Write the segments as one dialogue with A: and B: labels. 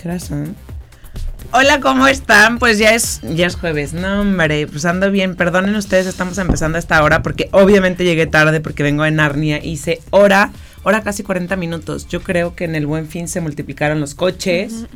A: ¿Qué Hola, ¿cómo están? Pues ya es, ya es jueves. No, hombre, pues ando bien. Perdonen ustedes, estamos empezando a esta hora porque obviamente llegué tarde porque vengo de Narnia. Hice hora, hora casi 40 minutos. Yo creo que en el buen fin se multiplicaron los coches.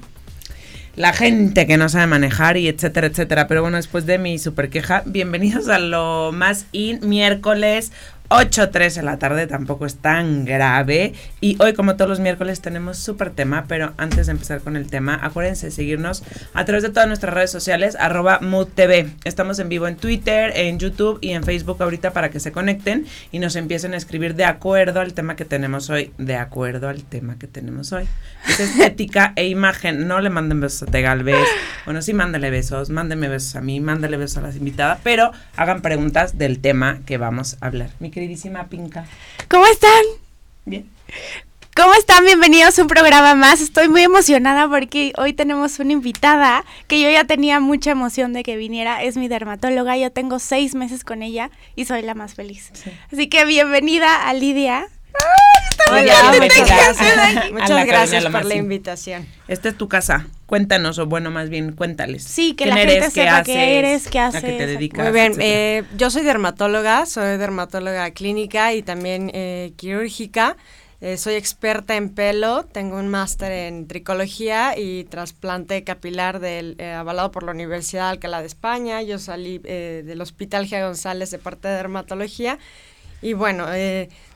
A: La gente que no sabe manejar y etcétera, etcétera. Pero bueno, después de mi super queja, bienvenidos a lo más in miércoles 8.3 en la tarde tampoco es tan grave. Y hoy, como todos los miércoles, tenemos súper tema. Pero antes de empezar con el tema, acuérdense de seguirnos a través de todas nuestras redes sociales, arroba MoodTV. Estamos en vivo en Twitter, en YouTube y en Facebook ahorita para que se conecten y nos empiecen a escribir de acuerdo al tema que tenemos hoy. De acuerdo al tema que tenemos hoy. Es estética e imagen. No le manden besos a Tegalvez. Bueno, sí, mándale besos. Mándenme besos a mí, mándale besos a las invitadas. Pero hagan preguntas del tema que vamos a hablar. Mi queridísima Pinca.
B: ¿Cómo están?
A: Bien.
B: ¿Cómo están? Bienvenidos a un programa más. Estoy muy emocionada porque hoy tenemos una invitada que yo ya tenía mucha emoción de que viniera. Es mi dermatóloga. Yo tengo seis meses con ella y soy la más feliz. Así que bienvenida a Lidia.
C: ¡Ay, Muchas gracias por la invitación.
A: Esta es tu casa. Cuéntanos, o bueno, más bien, cuéntales.
B: Sí, que la gente eres, sepa qué, eres, qué haces.
A: A qué te dedicas.
C: Muy bien, eh, yo soy dermatóloga, soy dermatóloga clínica y también eh, quirúrgica. Eh, soy experta en pelo, tengo un máster en tricología y trasplante capilar del, avalado por la Universidad de Alcalá de España. Yo salí del Hospital G. González de parte de dermatología. Y bueno,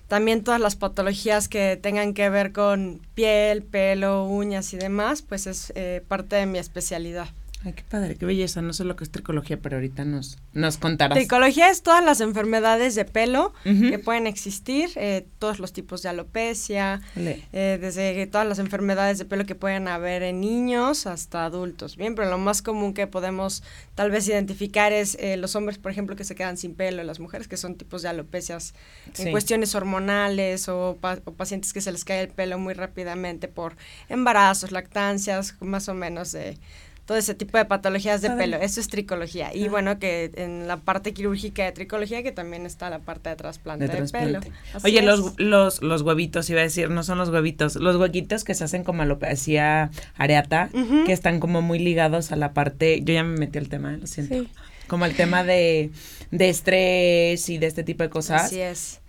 C: también todas las patologías que tengan que ver con piel, pelo, uñas y demás, pues es eh, parte de mi especialidad.
A: Ay, qué padre, qué belleza. No sé lo que es tricología, pero ahorita nos, nos contarás.
C: Tricología es todas las enfermedades de pelo que pueden existir, eh, todos los tipos de alopecia, eh, desde todas las enfermedades de pelo que pueden haber en niños hasta adultos. Bien, pero lo más común que podemos tal vez identificar es eh, los hombres, por ejemplo, que se quedan sin pelo, las mujeres que son tipos de alopecias en cuestiones hormonales o, o pacientes que se les cae el pelo muy rápidamente por embarazos, lactancias, más o menos de todo ese tipo de patologías de pelo. Eso es tricología. Y bueno, que en la parte quirúrgica de tricología, que también está la parte de trasplante de, pelo.
A: Oye, los, los, los huevitos, iba a decir, no son los huevitos, los huequitos que se hacen como lo que hacía Areata, que están como muy ligados a la parte, yo ya me metí al tema, lo siento. Como el tema de, de estrés y de este tipo de cosas.
C: Así es.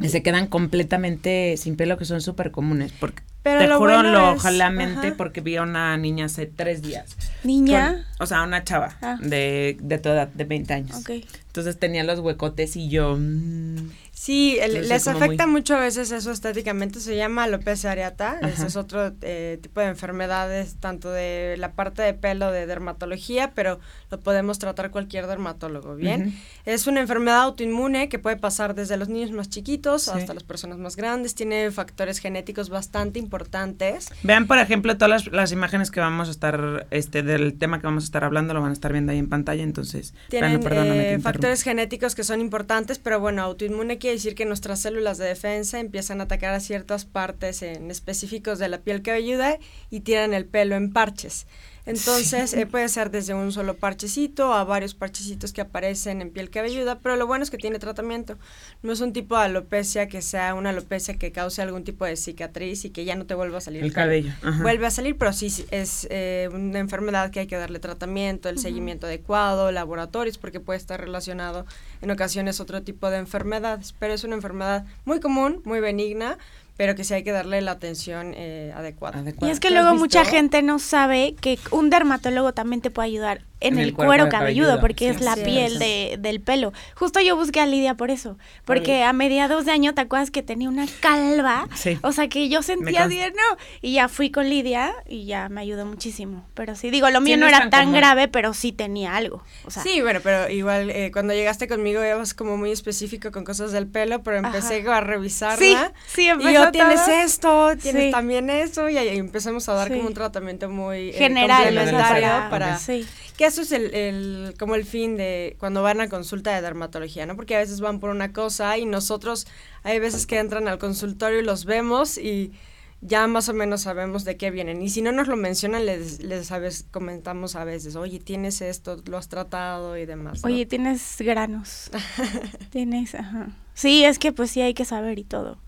A: Se quedan completamente sin pelo, que son súper comunes. Porque Pero te juro, lo ojalá mente porque vi a una niña hace tres días.
B: ¿Niña?
A: o sea, una chava ah. de, de toda de 20 años.
B: Okay.
A: Entonces tenía los huecotes y yo...
C: Mm, sí, les afecta mucho a veces eso estéticamente, se llama alopecia areata, ese es otro eh, tipo de enfermedades, tanto de la parte de pelo de dermatología, pero lo podemos tratar cualquier dermatólogo, ¿bien? Es una enfermedad autoinmune que puede pasar desde los niños más chiquitos hasta las personas más grandes, tiene factores genéticos bastante importantes.
A: Vean, por ejemplo, todas las, imágenes que vamos a estar, este, del tema que vamos a estar hablando, lo van a estar viendo ahí en pantalla, entonces...
C: Tienen eh, factores genéticos que son importantes, pero bueno, autoinmune quiere decir que nuestras células de defensa empiezan a atacar a ciertas partes en específicos de la piel cabelluda y tiran el pelo en parches. Entonces eh, puede ser desde un solo parchecito a varios parchecitos que aparecen en piel cabelluda, pero lo bueno es que tiene tratamiento. No es un tipo de alopecia que sea una alopecia que cause algún tipo de cicatriz y que ya no te vuelva a salir
A: el, cabello.
C: Vuelve a salir, pero sí es eh, una enfermedad que hay que darle tratamiento, el seguimiento adecuado, laboratorios, porque puede estar relacionado en ocasiones otro tipo de enfermedades, pero es una enfermedad muy común, muy benigna pero que sí hay que darle la atención eh, adecuada.
B: Y es que luego mucha gente no sabe que un dermatólogo también te puede ayudar en, el, cuero cabelludo, porque es la piel de, del pelo. Justo yo busqué a Lidia por eso, porque a mediados de año te acuerdas que tenía una calva, o sea que yo sentía bien, no, y ya fui con Lidia y ya me ayudó muchísimo. Pero sí, digo, lo mío no, era tan, grave, pero sí tenía algo.
C: sí, bueno, pero igual eh, cuando llegaste conmigo ibas como muy específico con cosas del pelo, pero empecé a revisarla.
B: Sí, sí,
C: empezó Tienes esto, tienes también eso, y ahí empezamos a dar como un tratamiento muy
B: eh, general
C: para, que eso es el, como el fin de cuando van a consulta de dermatología, ¿no? Porque a veces van por una cosa y nosotros hay veces que entran al consultorio y los vemos y ya más o menos sabemos de qué vienen. Y si no nos lo mencionan, les, les comentamos a veces, oye, tienes esto, lo has tratado y demás.
B: Oye, tienes granos. tienes, ajá. Sí, es que pues sí hay que saber y todo.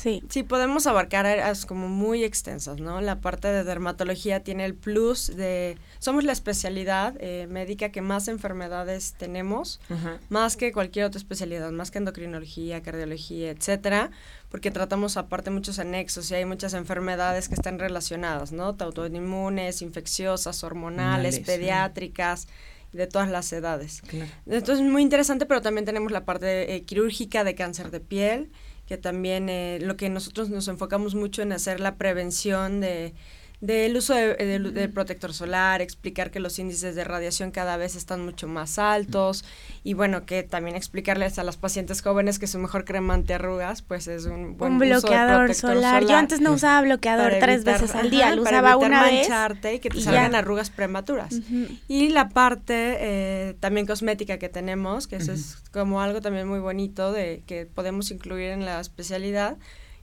B: Sí.
C: Sí, podemos abarcar áreas como muy extensas, ¿no? La parte de dermatología tiene el plus de, somos la especialidad eh, médica que más enfermedades tenemos, más que cualquier otra especialidad, más que endocrinología, cardiología, etcétera, porque tratamos aparte muchos anexos y hay muchas enfermedades que están relacionadas, ¿no? Autoinmunes, infecciosas, hormonales, pediátricas de todas las edades. Entonces es muy interesante, pero también tenemos la parte eh, quirúrgica de cáncer de piel, que también eh, lo que nosotros nos enfocamos mucho en hacer la prevención de del uso del protector solar, explicar que los índices de radiación cada vez están mucho más altos y bueno, que también explicarles a las pacientes jóvenes que su mejor crema antiarrugas pues es un buen
B: un bloqueador solar. Yo antes no usaba bloqueador tres veces al día, lo usaba una vez
C: y que te salgan arrugas prematuras. Y la parte eh, también cosmética que tenemos, que eso es como algo también muy bonito de que podemos incluir en la especialidad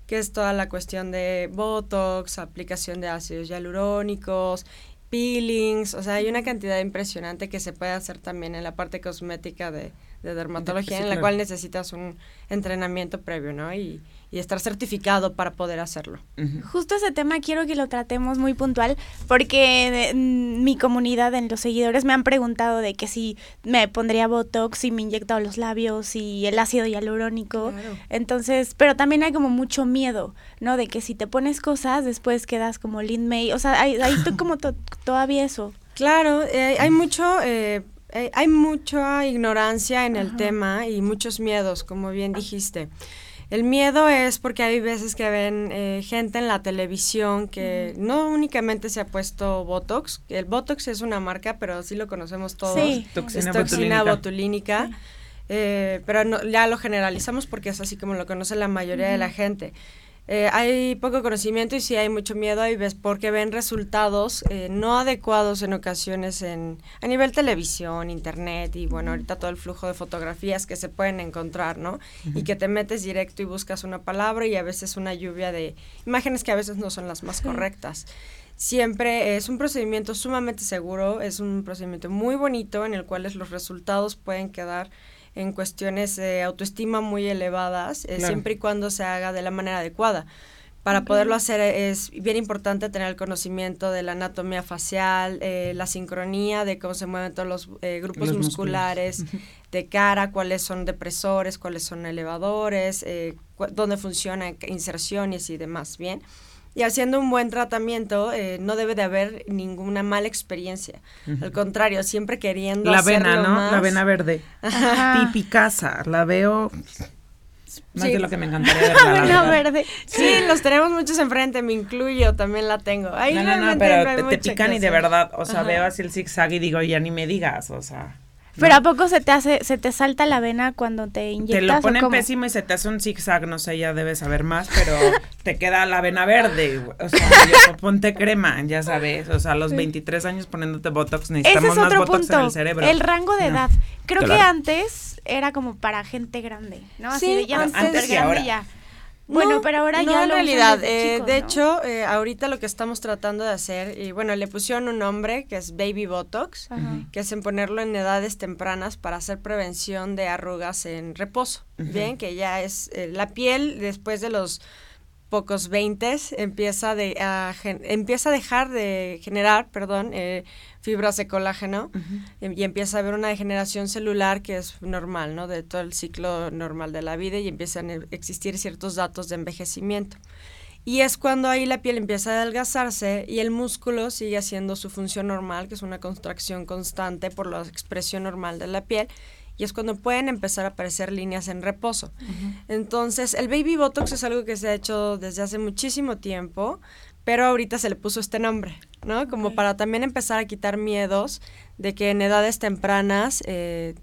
C: que es toda la cuestión de Botox, aplicación de ácidos hialurónicos, peelings, o sea, hay una cantidad impresionante que se puede hacer también en la parte cosmética de, de dermatología, en la cual necesitas un entrenamiento previo, ¿no? Y, y estar certificado para poder hacerlo.
B: Justo ese tema quiero que lo tratemos muy puntual porque mi comunidad en los seguidores me han preguntado de que si me pondría Botox, si me inyectado los labios y el ácido hialurónico. Entonces, pero también hay como mucho miedo, ¿no? De que si te pones cosas, después quedas como Lin May. O sea, hay, hay como todavía eso.
C: Claro, eh, hay mucho... Eh, eh, hay mucha ignorancia en el tema y muchos miedos, como bien dijiste. El miedo es porque hay veces que ven eh, gente en la televisión que no únicamente se ha puesto Botox. El Botox es una marca, pero sí lo conocemos todos. Sí.
A: Toxina
C: es toxina botulínica. Eh, pero ya lo generalizamos porque es así como lo conoce la mayoría de la gente. Eh, hay poco conocimiento y sí hay mucho miedo y ves porque ven resultados eh, no adecuados en ocasiones en a nivel televisión, internet y bueno, ahorita todo el flujo de fotografías que se pueden encontrar, ¿no? Y que te metes directo y buscas una palabra y a veces una lluvia de imágenes que a veces no son las más correctas. Siempre es un procedimiento sumamente seguro, es un procedimiento muy bonito en el cual los resultados pueden quedar en cuestiones de autoestima muy elevadas, eh, siempre y cuando se haga de la manera adecuada. Para poderlo hacer es bien importante tener el conocimiento de la anatomía facial, eh, la sincronía de cómo se mueven todos los eh, grupos musculares de cara, cuáles son depresores, cuáles son elevadores, dónde funcionan inserciones y demás, ¿bien? Y haciendo un buen tratamiento eh, no debe de haber ninguna mala experiencia. Al contrario, siempre queriendo
A: la vena, ¿no? La vena verde. Tipicasa, la veo más de lo que me encantaría ver. La
B: vena verde.
C: Sí, los tenemos muchos enfrente, me incluyo, también la tengo.
A: Ahí no, no, no, pero te, pican y de verdad, o sea, veo así el zigzag y digo, ya ni me digas, o sea.
B: Pero ¿a poco se te hace, se te salta la vena cuando te inyectas?
A: Te lo ponen pésimo y se te hace un zigzag, no sé, ya debes saber más, pero te queda la vena verde, o sea, ponte crema, ya sabes, o sea, a los 23 años poniéndote Botox necesitamos
B: Ese es otro
A: más Botox
B: punto,
A: en el cerebro.
B: El rango de edad. Creo que antes era como para gente grande, ¿no? Así
C: sí,
B: de ya
C: antes
B: grande ya. Bueno, pero ahora
C: no,
B: ya
C: en realidad, eh, de hecho, eh, ahorita lo que estamos tratando de hacer, y bueno, le pusieron un nombre que es Baby Botox, que es en ponerlo en edades tempranas para hacer prevención de arrugas en reposo, bien, que ya es eh, la piel después de los pocos 20 empieza, de, a, empieza a dejar de generar, perdón, eh, fibras de colágeno em, y empieza a haber una degeneración celular que es normal, ¿no? De todo el ciclo normal de la vida y empiezan a existir ciertos datos de envejecimiento. Y es cuando ahí la piel empieza a adelgazarse y el músculo sigue haciendo su función normal, que es una contracción constante por la expresión normal de la piel y es cuando pueden empezar a aparecer líneas en reposo. Entonces, el baby botox es algo que se ha hecho desde hace muchísimo tiempo, pero ahorita se le puso este nombre, ¿no? Como para también empezar a quitar miedos de que en edades tempranas eh,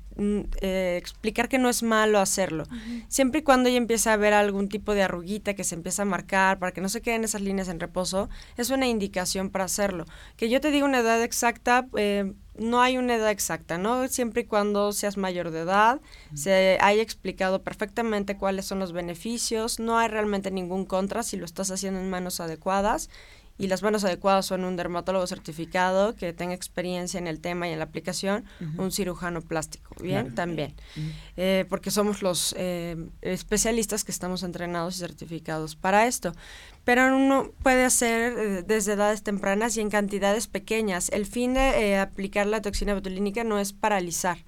C: eh, explicar que no es malo hacerlo. Siempre y cuando ya empieza a haber algún tipo de arruguita que se empieza a marcar para que no se queden esas líneas en reposo, es una indicación para hacerlo. Que yo te diga una edad exacta, eh, no hay una edad exacta, ¿no? Siempre y cuando seas mayor de edad, se haya explicado perfectamente cuáles son los beneficios, no hay realmente ningún contra si lo estás haciendo en manos adecuadas y las manos adecuadas son un dermatólogo certificado que tenga experiencia en el tema y en la aplicación, un cirujano plástico, ¿bien? También, eh, porque somos los eh, especialistas que estamos entrenados y certificados para esto. Pero uno puede hacer eh, desde edades tempranas y en cantidades pequeñas. El fin de aplicar la toxina botulínica no es paralizar,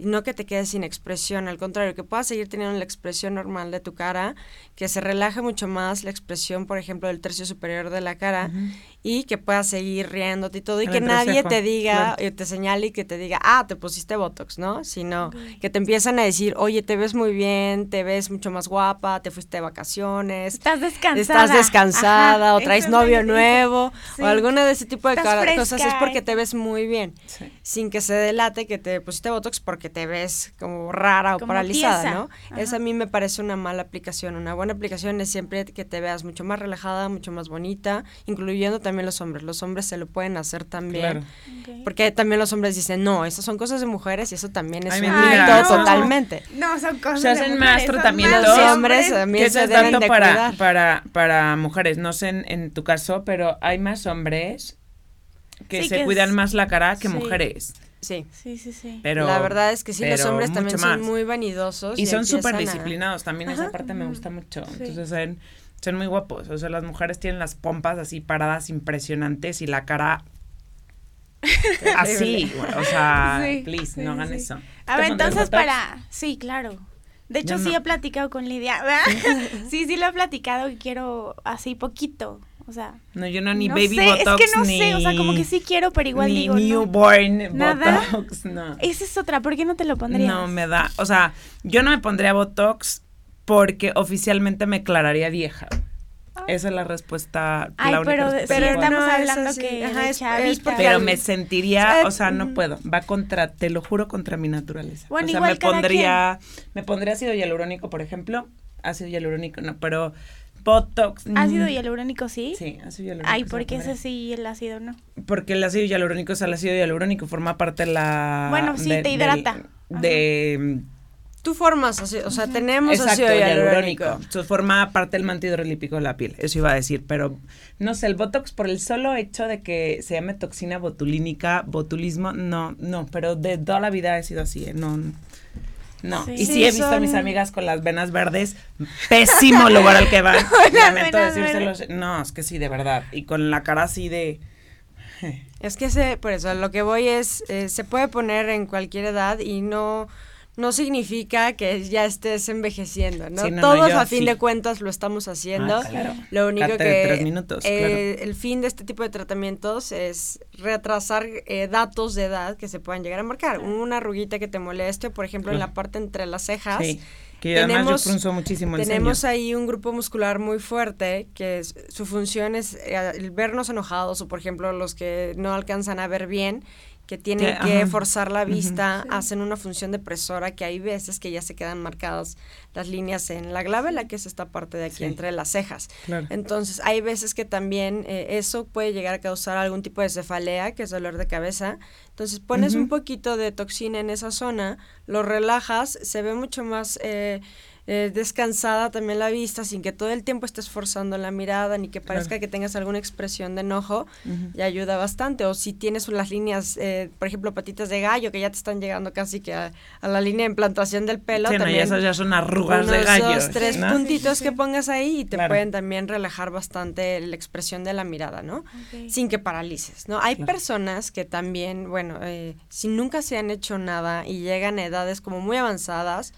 C: no que te quedes sin expresión, al contrario, que puedas seguir teniendo la expresión normal de tu cara, que se relaje mucho más la expresión, por ejemplo, del tercio superior de la cara y que puedas seguir riéndote y todo y que nadie te diga, y te señale y que te diga, ah, te pusiste Botox, ¿no? Sino que te empiezan a decir, oye, te ves muy bien, te ves mucho más guapa, te fuiste de vacaciones.
B: Estás descansada.
C: Estás descansada o traes novio nuevo o alguna de ese tipo de cosas es porque te ves muy bien, sin que se delate que te pusiste Botox porque te ves como rara o paralizada, ¿no? Esa a mí me parece una mala aplicación. Una buena aplicación es siempre que te veas mucho más relajada, mucho más bonita, incluyendo también los hombres. Los hombres se lo pueden hacer también. Porque también los hombres dicen, no, esas son cosas de mujeres y eso también es un mito totalmente.
B: No, son cosas
A: se hacen más tratamientos. Los hombres también se deben tanto para, para, para mujeres, no sé en, en, tu caso, pero hay más hombres que se cuidan más la cara que mujeres.
C: Sí.
B: Sí, sí, sí.
C: Pero, la verdad es que sí, los hombres también son muy vanidosos.
A: Y, son súper disciplinados, también esa parte me gusta mucho. Entonces son, son muy guapos. O sea, las mujeres tienen las pompas así paradas impresionantes y la cara así. o sea, please, no hagan eso.
B: A ver, entonces para... Sí, claro. De hecho, sí he platicado con Lidia. sí, sí lo he platicado y quiero así poquito. O sea,
A: no, yo no, ni baby botox,
B: es que no sé, o sea, como que sí quiero, pero igual
A: ni
B: digo.
A: Newborn botox, no.
B: Esa es otra, ¿por qué no te lo pondrías?
A: No, me da, o sea, yo no me pondría botox porque oficialmente me declararía vieja. Ah. Esa es la respuesta.
B: Ay,
A: la
B: pero, pero estamos hablando que
A: es, Pero me sentiría, o sea, no puedo. Va contra, te lo juro, contra mi naturaleza. Bueno, o sea, me pondría, me pondría ácido hialurónico, por ejemplo. Ácido hialurónico, no, pero Botox.
B: ¿Ácido hialurónico sí?
A: Sí, ácido hialurónico.
B: Ay, ¿por qué ese sí y el ácido no?
A: Porque el ácido hialurónico es el ácido hialurónico, forma parte de la...
B: Bueno, sí, te hidrata.
A: De...
C: Tú formas, o sea, tenemos ácido hialurónico.
A: Eso forma parte del manto hidrolípico de la piel, eso iba a decir, pero no sé, el Botox por el solo hecho de que se llame toxina botulínica, botulismo, no, no, pero de toda la vida he sido así, ¿eh? no, no. Y sí, he visto a mis amigas con las venas verdes, pésimo lugar al que van. no, es que sí, de verdad. Y con la cara así de...
C: Es que se, por eso, lo que voy es, eh, se puede poner en cualquier edad y no no significa que ya estés envejeciendo, ¿no? Todos a fin de cuentas lo estamos haciendo. Ah, lo único que eh, el fin de este tipo de tratamientos es retrasar eh, datos de edad que se puedan llegar a marcar. Una arruguita que te moleste, por ejemplo, en la parte entre las cejas.
A: Que tenemos, además muchísimo
C: Tenemos ahí un grupo muscular muy fuerte que su función es eh, el vernos enojados o, por ejemplo, los que no alcanzan a ver bien que tienen que, forzar la vista, hacen una función depresora que hay veces que ya se quedan marcadas las líneas en la glabela, que es esta parte de aquí entre las cejas. Entonces, hay veces que también eh, eso puede llegar a causar algún tipo de cefalea, que es dolor de cabeza. Entonces, pones un poquito de toxina en esa zona, lo relajas, se ve mucho más... Eh, eh, descansada también la vista, sin que todo el tiempo estés forzando la mirada, ni que parezca que tengas alguna expresión de enojo, y ayuda bastante. O si tienes unas líneas, eh, por ejemplo, patitas de gallo, que ya te están llegando casi que a, la línea de implantación del pelo. también
A: ya esas ya son arrugas de gallo.
C: Dos, tres puntitos que pongas ahí y te pueden también relajar bastante la expresión de la mirada, ¿no? Sin que paralices, ¿no? Hay personas que también, bueno, eh, si nunca se han hecho nada y llegan a edades como muy avanzadas,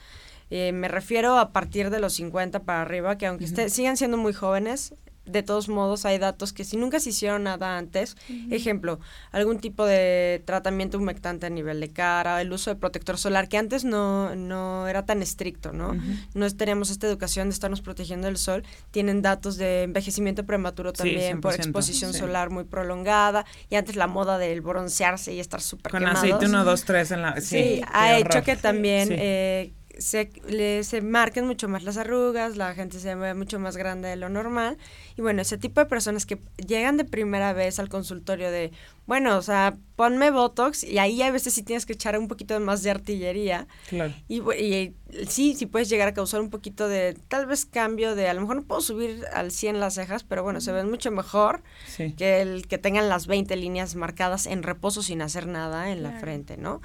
C: eh, me refiero a partir de los 50 para arriba, que aunque sigan siendo muy jóvenes, de todos modos hay datos que si nunca se hicieron nada antes, ejemplo, algún tipo de tratamiento humectante a nivel de cara, el uso de protector solar, que antes no, no era tan estricto, ¿no? No teníamos esta educación de estarnos protegiendo del sol, tienen datos de envejecimiento prematuro también por exposición solar muy prolongada, y antes la moda del broncearse y estar súper
A: Con aceite 1, 2, 3 en la...
C: Sí, ha hecho que también... Eh, se, le, se marquen mucho más las arrugas, la gente se ve mucho más grande de lo normal. Y bueno, ese tipo de personas que llegan de primera vez al consultorio de, bueno, o sea, ponme Botox y ahí a veces sí tienes que echar un poquito más de artillería.
A: Claro.
C: Y, y, sí, sí puedes llegar a causar un poquito de, tal vez cambio de, a lo mejor no puedo subir al 100 las cejas, pero bueno, se ven mucho mejor que el que tengan las 20 líneas marcadas en reposo sin hacer nada en la frente, ¿no?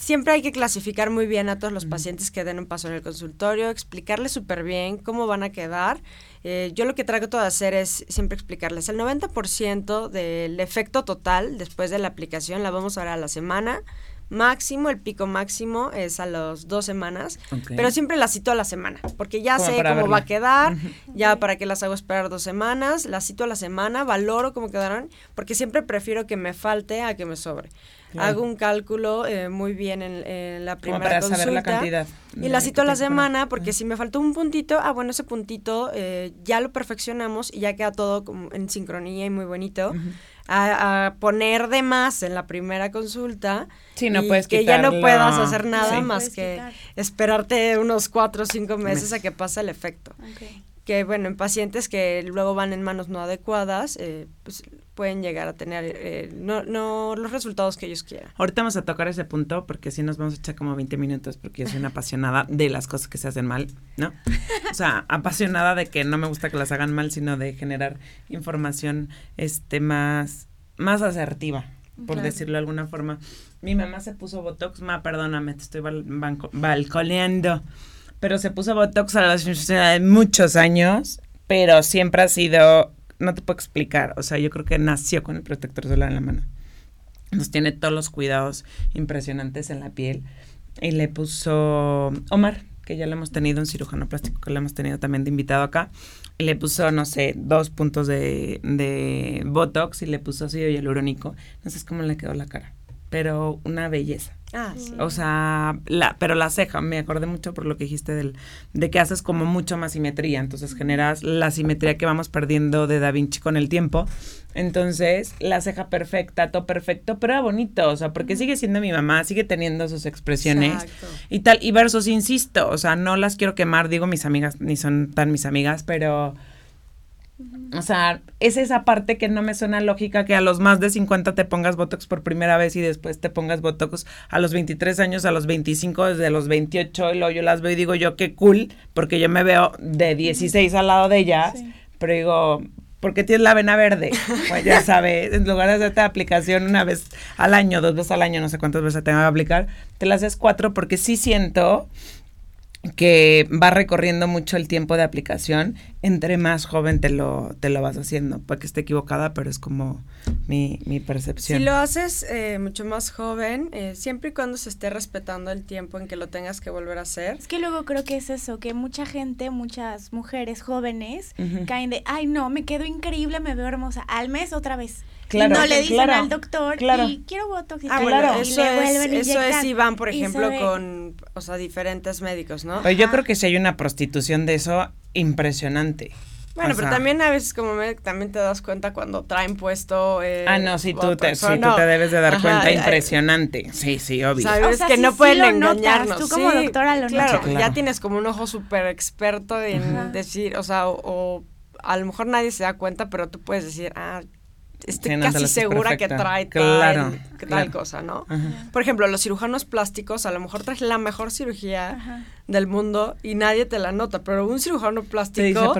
C: Siempre hay que clasificar muy bien a todos los pacientes que den un paso en el consultorio, explicarles súper bien cómo van a quedar. Eh, yo lo que trato de hacer es siempre explicarles el 90% del efecto total después de la aplicación la vamos a ver a la semana. Máximo, el pico máximo es a las dos semanas, pero siempre la cito a la semana, porque ya sé cómo va a quedar, ya para qué las hago esperar dos semanas, las cito a la semana, valoro cómo quedaron, porque siempre prefiero que me falte a que me sobre. Hago un cálculo eh, muy bien en, la primera para consulta. Saber la cantidad. Y la cito a la semana porque si me faltó un puntito, ah, bueno, ese puntito eh, ya lo perfeccionamos y ya queda todo en sincronía y muy bonito. a, poner de más en la primera consulta.
A: Sí, no
C: y
A: puedes
C: Que ya no puedas hacer nada más que esperarte unos cuatro o cinco meses a que pase el efecto. Que bueno, en pacientes que luego van en manos no adecuadas, eh, pues pueden llegar a tener eh, no, no los resultados que ellos quieran.
A: Ahorita vamos a tocar ese punto porque si nos vamos a echar como 20 minutos porque yo soy una apasionada de las cosas que se hacen mal, ¿no? O sea, apasionada de que no me gusta que las hagan mal, sino de generar información este más, más asertiva, por decirlo de alguna forma. Mi mamá se puso Botox, ma, perdóname, te estoy balconeando, pero se puso Botox a los muchos años, pero siempre ha sido no te puedo explicar. O sea, yo creo que nació con el protector solar en la mano. Nos tiene todos los cuidados impresionantes en la piel. Y le puso Omar, que ya lo hemos tenido, un cirujano plástico que lo hemos tenido también de invitado acá. Y le puso, no sé, dos puntos de, de Botox y le puso ácido hialurónico. No sé cómo le quedó la cara, pero una belleza.
C: Ah, sí.
A: O sea, la, pero la ceja, me acordé mucho por lo que dijiste del, de que haces como mucho más simetría, entonces generas la simetría que vamos perdiendo de Da Vinci con el tiempo. Entonces, la ceja perfecta, todo perfecto, pero era bonito, o sea, porque sigue siendo mi mamá, sigue teniendo sus expresiones y tal, y versos, insisto, o sea, no las quiero quemar, digo mis amigas, ni son tan mis amigas, pero o sea, es esa parte que no me suena lógica que a los más de 50 te pongas Botox por primera vez y después te pongas Botox a los 23 años, a los 25, desde los 28, y luego yo las veo y digo yo qué cool, porque yo me veo de 16 al lado de ellas, pero digo, ¿por qué tienes la vena verde? Pues ya sabes, en lugar de hacerte aplicación una vez al año, dos veces al año, no sé cuántas veces tengo que aplicar, te la haces cuatro porque sí siento que va recorriendo mucho el tiempo de aplicación, entre más joven te lo, te lo vas haciendo. Puede que esté equivocada, pero es como mi, mi percepción.
C: Si lo haces eh, mucho más joven, eh, siempre y cuando se esté respetando el tiempo en que lo tengas que volver a hacer.
B: Es que luego creo que es eso, que mucha gente, muchas mujeres jóvenes caen de, ay no, me quedo increíble, me veo hermosa, al mes otra vez. Claro, y no le dicen al doctor y quiero botox y,
C: ah, bueno, eso, es, eso es si van, por ejemplo, con, o sea, diferentes médicos, ¿no?
A: Pero yo creo que si hay una prostitución de eso impresionante.
C: Bueno, pero también a veces como me, también te das cuenta cuando traen puesto eh,
A: Ah, no, sí, tú te, sí, tú te debes de dar cuenta, impresionante. Sí, sí, obvio.
C: Sabes que no pueden engañarnos. tú como doctora lo claro, ya tienes como un ojo súper experto en decir, o sea, o a lo mejor nadie se da cuenta, pero tú puedes decir, ah, estoy casi segura que trae tal, cosa, ¿no? Por ejemplo, los cirujanos plásticos a lo mejor traes la mejor cirugía del mundo y nadie te la nota, pero un cirujano plástico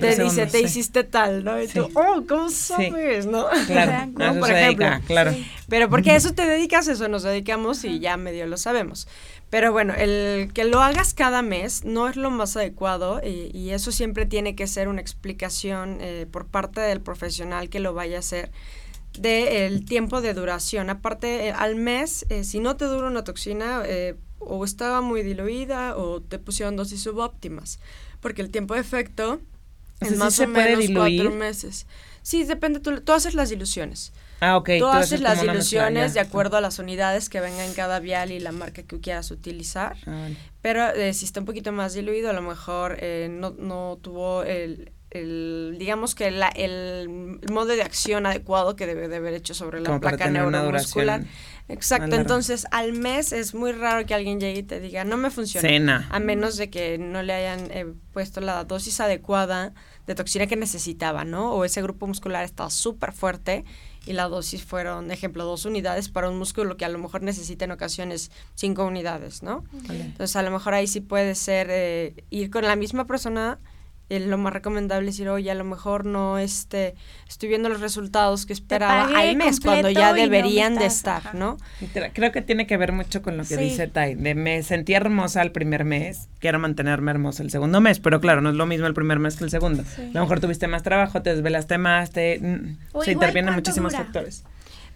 C: te dice, te, hiciste tal, ¿no? Y tú, oh, ¿cómo sabes, no?
A: Claro, Por ejemplo. claro.
C: Pero porque a eso te dedicas, eso nos dedicamos y ya medio lo sabemos. Pero bueno, el que lo hagas cada mes no es lo más adecuado y, eso siempre tiene que ser una explicación eh, por parte del profesional que lo vaya a hacer del tiempo de duración. Aparte, eh, al mes, eh, si no te dura una toxina, o estaba muy diluida o te pusieron dosis subóptimas, porque el tiempo de efecto es más o menos cuatro meses. Sí, depende, tú, tú haces las diluciones.
A: Ah, ok.
C: Tú, haces las ilusiones de acuerdo a las unidades que venga en cada vial y la marca que quieras utilizar. Ah, Pero eh, si está un poquito más diluido, a lo mejor eh, no, no tuvo el, el, digamos que el modo de acción adecuado que debe de haber hecho sobre la placa neuromuscular. Exacto, entonces al mes es muy raro que alguien llegue y te diga, no me funciona. A menos de que no le hayan eh, puesto la dosis adecuada de toxina que necesitaba, ¿no? O ese grupo muscular estaba súper fuerte y la dosis fueron, ejemplo, dos unidades para un músculo que a lo mejor necesita en ocasiones cinco unidades, ¿no? Entonces a lo mejor ahí sí puede ser eh, ir con la misma persona lo más recomendable es decir, oye, a lo mejor no este, estoy viendo los resultados que esperaba al mes, cuando ya deberían de estar, ¿no?
A: Creo que tiene que ver mucho con lo que dice Tai, de me sentí hermosa el primer mes, quiero mantenerme hermosa el segundo mes, pero claro, no es lo mismo el primer mes que el segundo. A lo mejor tuviste más trabajo, te desvelaste más, te, mm, se intervienen muchísimos factores.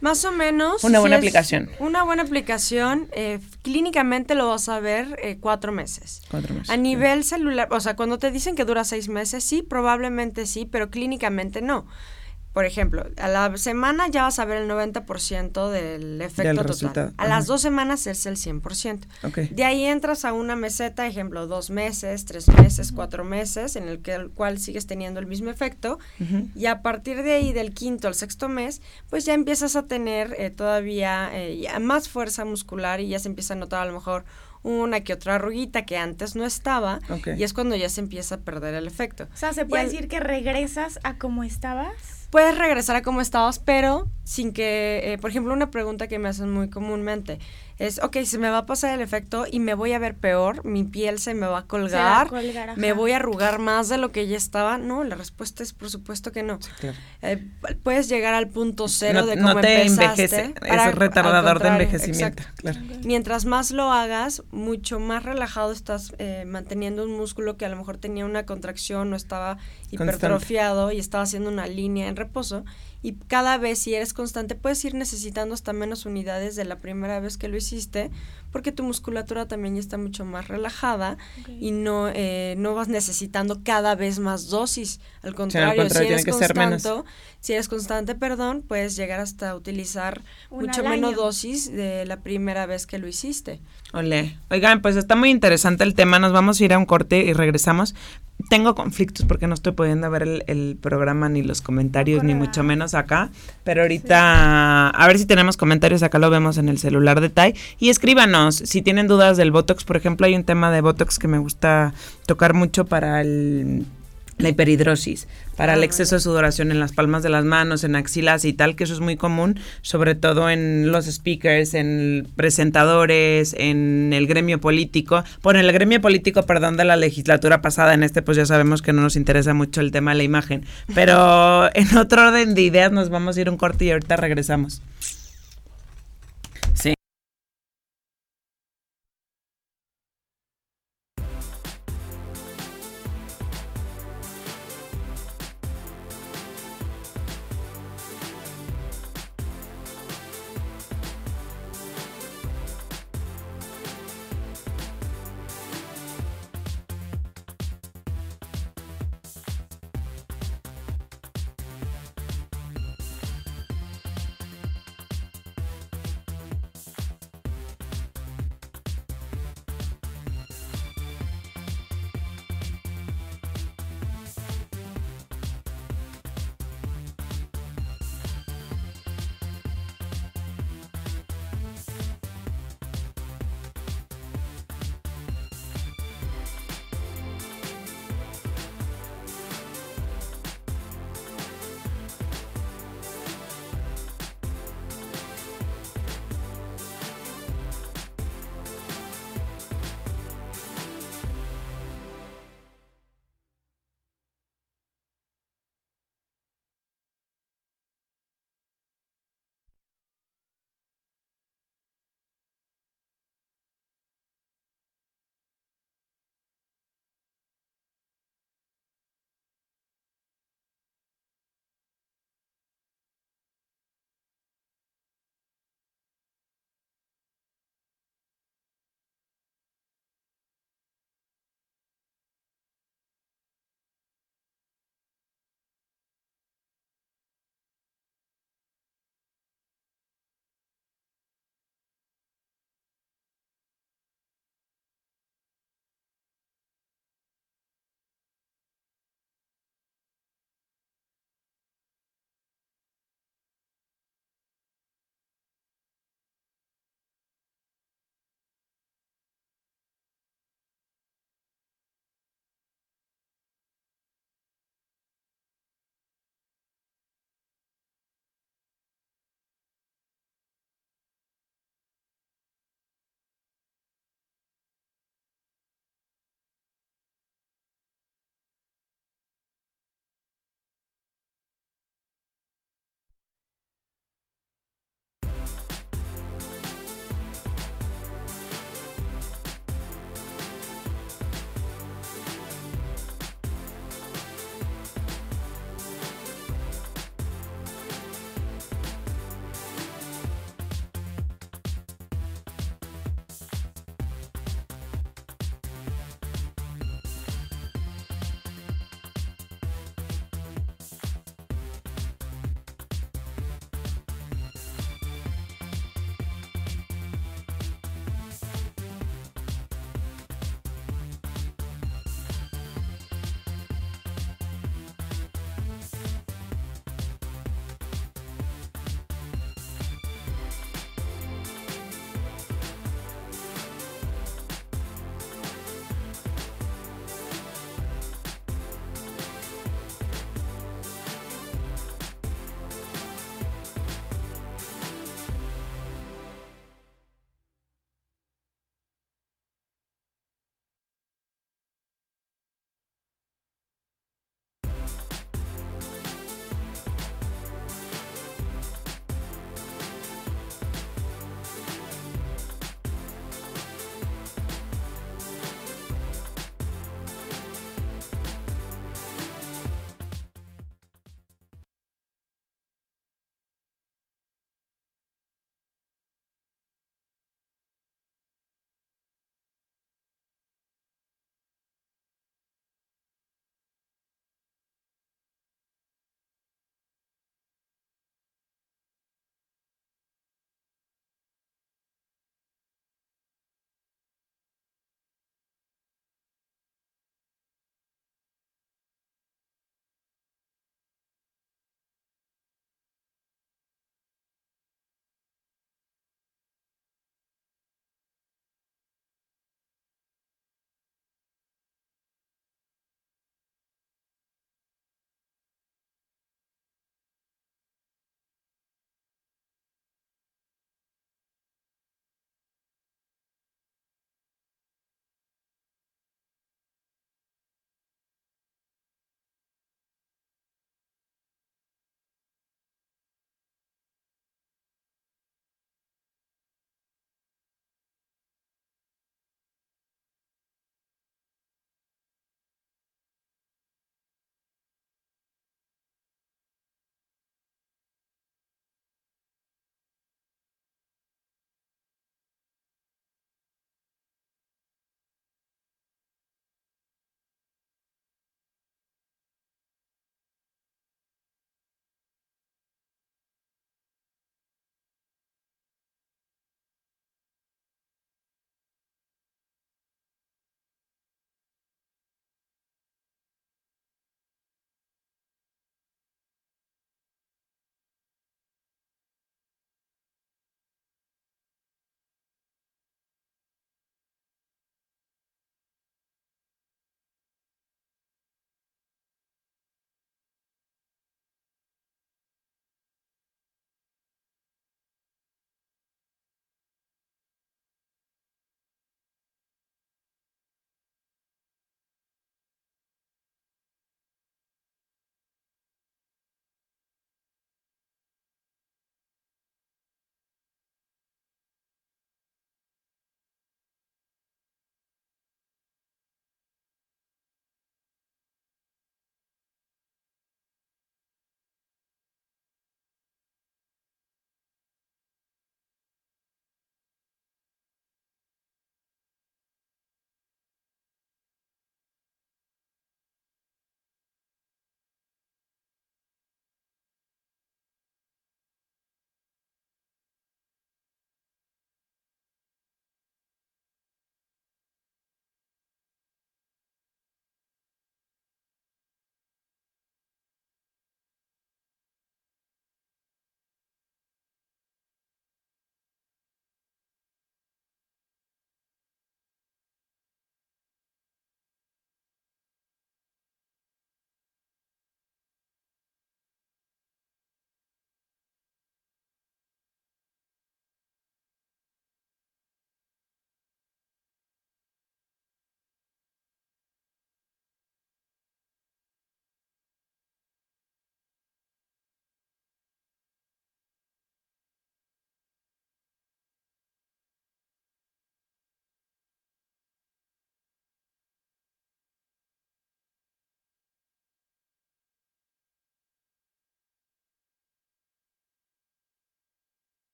C: Más o menos.
A: Una buena aplicación.
C: Una buena aplicación. Eh, clínicamente lo vas a ver eh, cuatro meses.
A: Cuatro meses.
C: A nivel celular, o sea, cuando te dicen que dura seis meses, sí, probablemente sí, pero clínicamente no por ejemplo, a la semana ya vas a ver el 90% del efecto total. A las dos semanas es el 100%. De ahí entras a una meseta, ejemplo, dos meses, tres meses, cuatro meses, en el, que, el cual sigues teniendo el mismo efecto. Y a partir de ahí, del quinto al sexto mes, pues ya empiezas a tener eh, todavía eh, más fuerza muscular y ya se empieza a notar a lo mejor una que otra arruguita que antes no estaba y es cuando ya se empieza a perder el efecto.
B: O sea, ¿se puede decir que regresas a como estabas?
C: Puedes regresar a como estabas, pero sin que, eh, por ejemplo, una pregunta que me hacen muy comúnmente es, ok, se me va a pasar el efecto y me voy a ver peor, mi piel se me va a colgar, me voy a arrugar más de lo que ya estaba. No, la respuesta es por supuesto que no. Eh, puedes llegar al punto cero de cómo no te envejece,
A: es retardador de envejecimiento.
C: Mientras más lo hagas, mucho más relajado estás eh, manteniendo un músculo que a lo mejor tenía una contracción o estaba hipertrofiado y estaba haciendo una línea en reposo y cada vez si eres constante puedes ir necesitando hasta menos unidades de la primera vez que lo hiciste porque tu musculatura también ya está mucho más relajada y no, eh, no vas necesitando cada vez más dosis. Al contrario, si eres constante, si eres constante, perdón, puedes llegar hasta utilizar mucho menos dosis de la primera vez que lo hiciste.
A: Ole. Oigan, pues está muy interesante el tema. Nos vamos a ir a un corte y regresamos. Tengo conflictos porque no estoy pudiendo ver el, programa ni los comentarios, ni mucho menos acá. Pero ahorita, a ver si tenemos comentarios. Acá lo vemos en el celular de Tai. Y escríbanos si tienen dudas del Botox. Por ejemplo, hay un tema de Botox que me gusta tocar mucho para el la hiperhidrosis, para el ah, exceso de sudoración en las palmas de las manos, en axilas y tal, que eso es muy común, sobre todo en los speakers, en presentadores, en el gremio político. Por el gremio político, perdón, de la legislatura pasada, en este pues ya sabemos que no nos interesa mucho el tema de la imagen, pero en otro orden de ideas nos vamos a ir un corte y ahorita regresamos.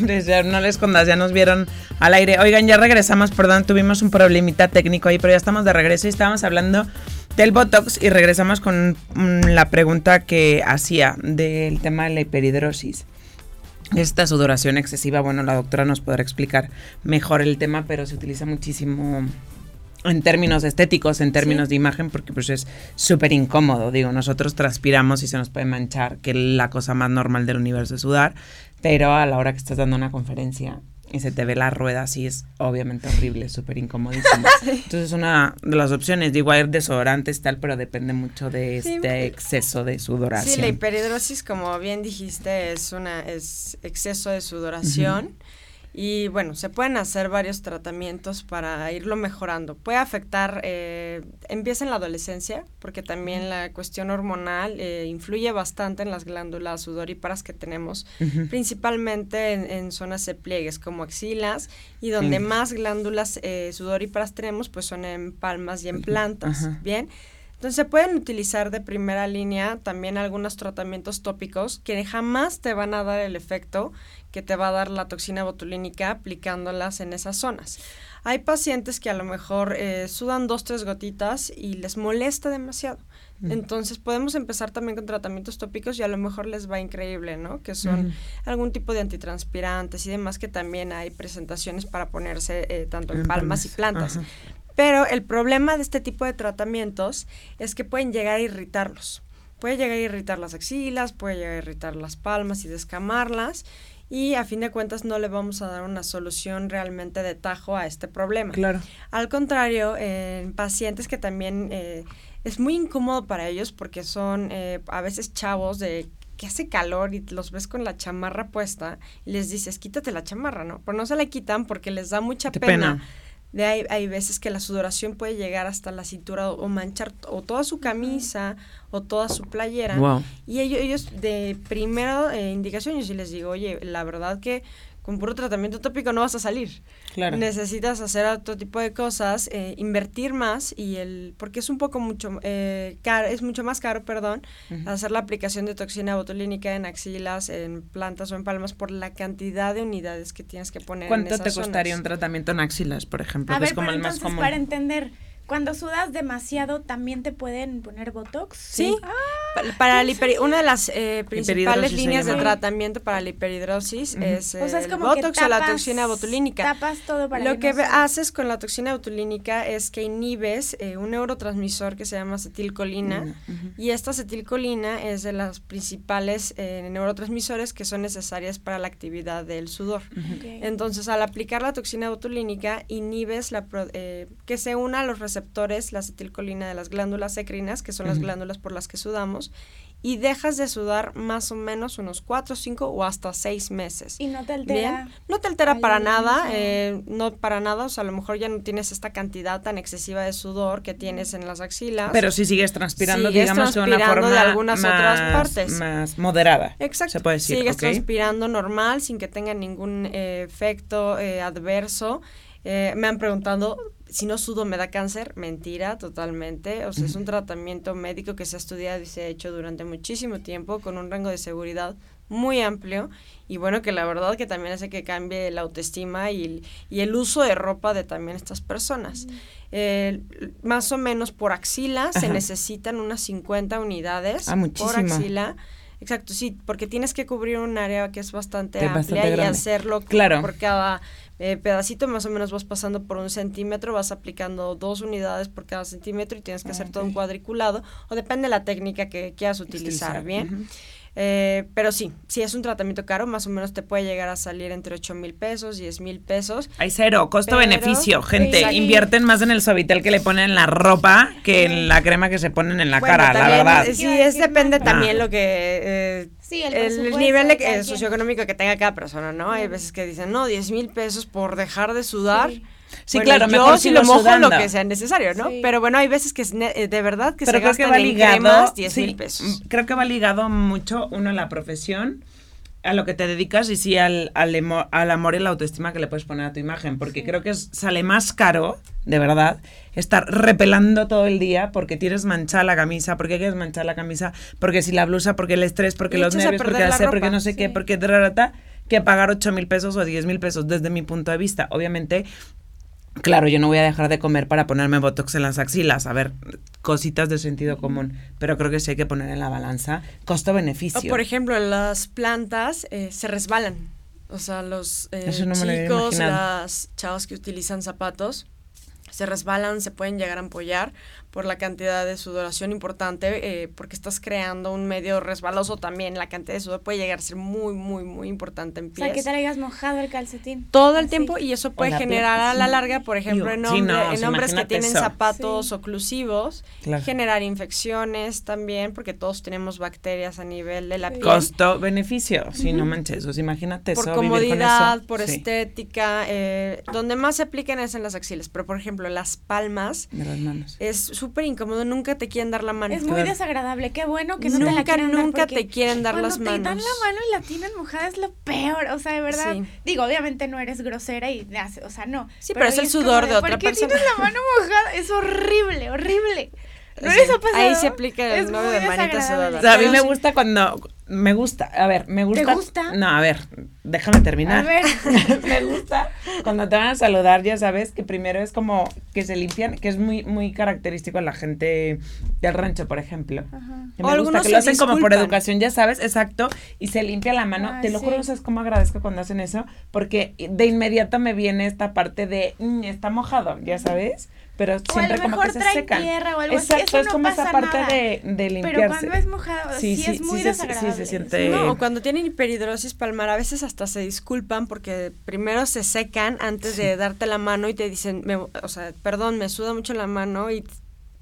A: no les escondas, ya nos vieron al aire. Oigan, ya regresamos, perdón, tuvimos un problemita técnico ahí, pero ya estamos de regreso y estábamos hablando del Botox y regresamos con la pregunta que hacía del tema de la hiperhidrosis. Esta sudoración excesiva, bueno, la doctora nos podrá explicar mejor el tema, pero se utiliza muchísimo en términos estéticos, en términos de imagen, porque pues es súper incómodo. Digo, nosotros transpiramos y se nos puede manchar, que la cosa más normal del universo es sudar, pero a la hora que estás dando una conferencia y se te ve la rueda así es obviamente horrible, súper incomodísimo. Entonces es una de las opciones, digo, hay desodorantes tal, pero depende mucho de este exceso de sudoración.
C: Sí, la hiperhidrosis, como bien dijiste, es una es exceso de sudoración. Y bueno, se pueden hacer varios tratamientos para irlo mejorando. Puede afectar, eh, empieza en la adolescencia, porque también la cuestión hormonal eh, influye bastante en las glándulas sudoríparas que tenemos, principalmente en, zonas de pliegues como axilas, y donde más glándulas eh, sudoríparas tenemos, pues son en palmas y en plantas. Bien. Entonces se pueden utilizar de primera línea también algunos tratamientos tópicos que jamás te van a dar el efecto que te va a dar la toxina botulínica aplicándolas en esas zonas. Hay pacientes que a lo mejor eh, sudan dos, tres gotitas y les molesta demasiado. Entonces podemos empezar también con tratamientos tópicos y a lo mejor les va increíble, ¿no? Que son algún tipo de antitranspirantes y demás que también hay presentaciones para ponerse eh, tanto en, palmas, y plantas. Pero el problema de este tipo de tratamientos es que pueden llegar a irritarlos. Puede llegar a irritar las axilas, puede llegar a irritar las palmas y descamarlas y a fin de cuentas no le vamos a dar una solución realmente de tajo a este problema.
A: Claro.
C: Al contrario, en pacientes que también eh, es muy incómodo para ellos porque son eh, a veces chavos de que hace calor y los ves con la chamarra puesta y les dices, quítate la chamarra, ¿no? Pero no se la quitan porque les da mucha pena de hay, hay veces que la sudoración puede llegar hasta la cintura o, manchar o toda su camisa o toda su playera. Y ellos, ellos de primera eh, indicación, yo sí les digo, oye, la verdad que con puro tratamiento tópico no vas a salir. Claro. Necesitas hacer otro tipo de cosas, eh, invertir más y el porque es un poco mucho eh, caro, es mucho más caro, perdón, hacer la aplicación de toxina botulínica en axilas, en plantas o en palmas por la cantidad de unidades que tienes que poner.
A: ¿Cuánto te costaría un tratamiento en axilas, por ejemplo?
B: A ver, es como el más común. para entender cuando sudas demasiado, ¿también te pueden poner Botox?
C: Sí. Ah, para la una de las eh, principales líneas de tratamiento para la hiperhidrosis es, el Botox o la toxina botulínica.
B: Tapas todo para
C: Lo que haces con la toxina botulínica es que inhibes eh, un neurotransmisor que se llama acetilcolina y esta acetilcolina es de las principales eh, neurotransmisores que son necesarias para la actividad del sudor. Entonces, al aplicar la toxina botulínica, inhibes la que se una a los receptores la acetilcolina de las glándulas ecrinas, que son las glándulas por las que sudamos, y dejas de sudar más o menos unos 4, 5 o hasta 6 meses.
B: ¿Y no te altera?
C: No te altera para nada, eh, no para nada, o sea, a lo mejor ya no tienes esta cantidad tan excesiva de sudor que tienes en las axilas.
A: Pero si sigues transpirando, digamos, de una forma de algunas otras partes. Más moderada.
C: Exacto.
A: Se puede decir.
C: Sigues transpirando normal, sin que tenga ningún eh, efecto eh, adverso. me han preguntado si no sudo me da cáncer, mentira totalmente. O sea, es un tratamiento médico que se ha estudiado y se ha hecho durante muchísimo tiempo con un rango de seguridad muy amplio y bueno, que la verdad que también hace que cambie la autoestima y, el uso de ropa de también estas personas. más o menos por axila se necesitan unas 50 unidades
A: ah,
C: por axila. Exacto, sí, porque tienes que cubrir un área que es bastante amplia y hacerlo claro. por cada eh, pedacito, más o menos vas pasando por un centímetro, vas aplicando dos unidades por cada centímetro y tienes que hacer todo un cuadriculado, o depende de la técnica que quieras utilizar, ¿bien? Eh, pero sí, si es un tratamiento caro, más o menos te puede llegar a salir entre 8 mil pesos, 10 mil pesos.
A: Hay cero, costo-beneficio. Gente, invierten más en el suavitel que le ponen en la ropa que en la crema que se ponen en la cara, la verdad.
C: Sí, es depende ah. también lo que... Eh, sí, el, nivel de, socioeconómico que tenga cada persona, ¿no? Hay veces que dicen, no, 10 mil pesos por dejar de sudar.
A: Sí, claro, yo
C: si lo mojo lo que sea necesario, ¿no? Pero bueno, hay veces que es eh, de verdad que se creo gastan que va en ligado, cremas 10 mil pesos.
A: Mm, creo que va ligado mucho, uno, a la profesión, a lo que te dedicas y sí al, al, al, amor y la autoestima que le puedes poner a tu imagen, porque creo que sale más caro, de verdad, estar repelando todo el día porque tienes manchada la camisa, porque quieres manchar la camisa, porque si la blusa, porque el estrés, porque los nervios, porque hacer, porque no sé qué, porque que pagar 8 mil pesos o 10 mil pesos desde mi punto de vista. Obviamente, Claro, yo no voy a dejar de comer para ponerme botox en las axilas, a ver, cositas de sentido común, pero creo que sí hay que poner en la balanza costo-beneficio.
C: por ejemplo, las plantas eh, se resbalan, o sea, los eh, chicos, las chavos que utilizan zapatos, se resbalan, se pueden llegar a ampollar por la cantidad de sudoración importante, eh, porque estás creando un medio resbaloso también. La cantidad de sudor puede llegar a ser muy, muy, muy importante en pies.
B: O sea, que te hayas mojado el calcetín.
C: Todo el tiempo y eso puede generar a la larga, por ejemplo, en, en hombres que tienen zapatos oclusivos, generar infecciones también, porque todos tenemos bacterias a nivel de la piel.
A: Costo-beneficio, si no manches, o imagínate
C: por comodidad, por estética, eh, donde más se aplican es en las axilas, pero por ejemplo, las palmas
A: de las manos.
C: es súper incómodo, nunca te quieren dar la mano.
B: Es muy desagradable, qué bueno que no te la
C: quieren Nunca te quieren dar las manos.
B: Cuando te dan la mano y la tienen mojada es lo peor, o sea, de verdad. Digo, obviamente no eres grosera y o sea, no.
C: Sí, pero, es el sudor de, otra persona.
B: tienes la mano mojada? Es horrible, horrible.
C: ¿No Ahí se aplica el novio de manita sudada.
A: O sea, a mí me gusta cuando me gusta, a ver, me gusta.
B: ¿Te gusta?
A: No, a ver, déjame terminar.
B: A ver.
A: me gusta cuando te van a saludar, ya sabes, que primero es como que se limpian, que es muy muy característico a la gente del rancho, por ejemplo. Ajá. Que me gusta que lo hacen como por educación, ya sabes, exacto, y se limpia la mano. te lo juro, no sabes cómo agradezco cuando hacen eso, porque de inmediato me viene esta parte de, mm, está mojado, ya sabes pero siempre como que se secan.
B: tierra o algo
A: Exacto,
B: así.
A: es como esa parte de, de, limpiarse.
B: Pero cuando es mojado, sí, sí, es muy sí, desagradable.
A: Sí, se siente...
C: No, cuando tienen hiperhidrosis palmar, a veces hasta se disculpan porque primero se secan antes de darte la mano y te dicen, me, o sea, perdón, me suda mucho la mano y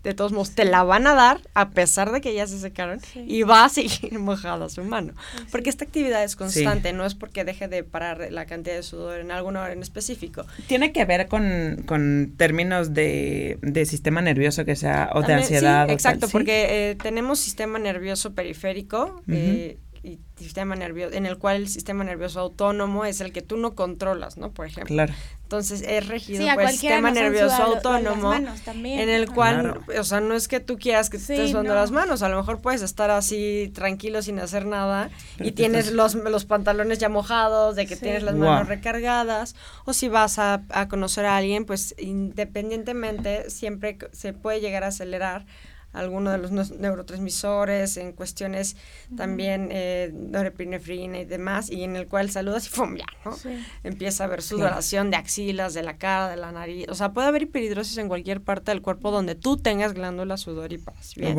C: de todos modos te la van a dar a pesar de que ya se secaron y va a seguir mojada su mano. Porque esta actividad es constante, no es porque deje de parar la cantidad de sudor en alguna hora en específico.
A: Tiene que ver con, con términos de, de, sistema nervioso que sea o de ansiedad.
C: Sí, exacto, porque eh, tenemos sistema nervioso periférico. eh, y sistema nervioso, en el cual el sistema nervioso autónomo es el que tú no controlas, ¿no? Por ejemplo.
A: Claro.
C: Entonces es regido por el sistema nervioso autónomo, en el cual, o sea, no es que tú quieras que te estés sudando las manos, a lo mejor puedes estar así tranquilo sin hacer nada y tienes los, los pantalones ya mojados, de que tienes las manos recargadas, o si vas a, a conocer a alguien, pues independientemente siempre se puede llegar a acelerar algunos de los neurotransmisores, en cuestiones también eh, norepinefrina y demás, y en el cual saludas y ¡fum! ya, ¿no? Empieza a haber sudoración de axilas, de la cara, de la nariz. O sea, puede haber hiperhidrosis en cualquier parte del cuerpo donde tú tengas glándulas sudoríparas. Bien.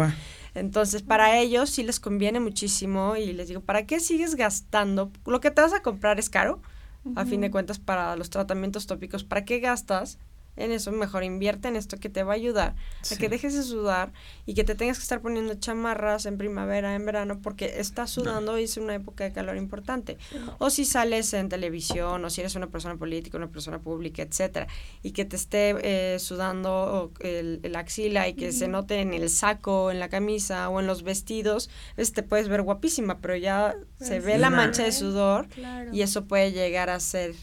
C: Entonces, para ellos sí les conviene muchísimo y les digo, ¿para qué sigues gastando? Lo que te vas a comprar es caro, a fin de cuentas, para los tratamientos tópicos. ¿Para qué gastas en eso, mejor invierte en esto que te va a ayudar a que dejes de sudar y que te tengas que estar poniendo chamarras en primavera, en verano, porque estás sudando y es una época de calor importante. O si sales en televisión, o si eres una persona política, una persona pública, etcétera, y que te esté eh, sudando el, el, axila y que se note en el saco, en la camisa o en los vestidos, pues te puedes ver guapísima, pero ya se ve la mancha de sudor y eso puede llegar a ser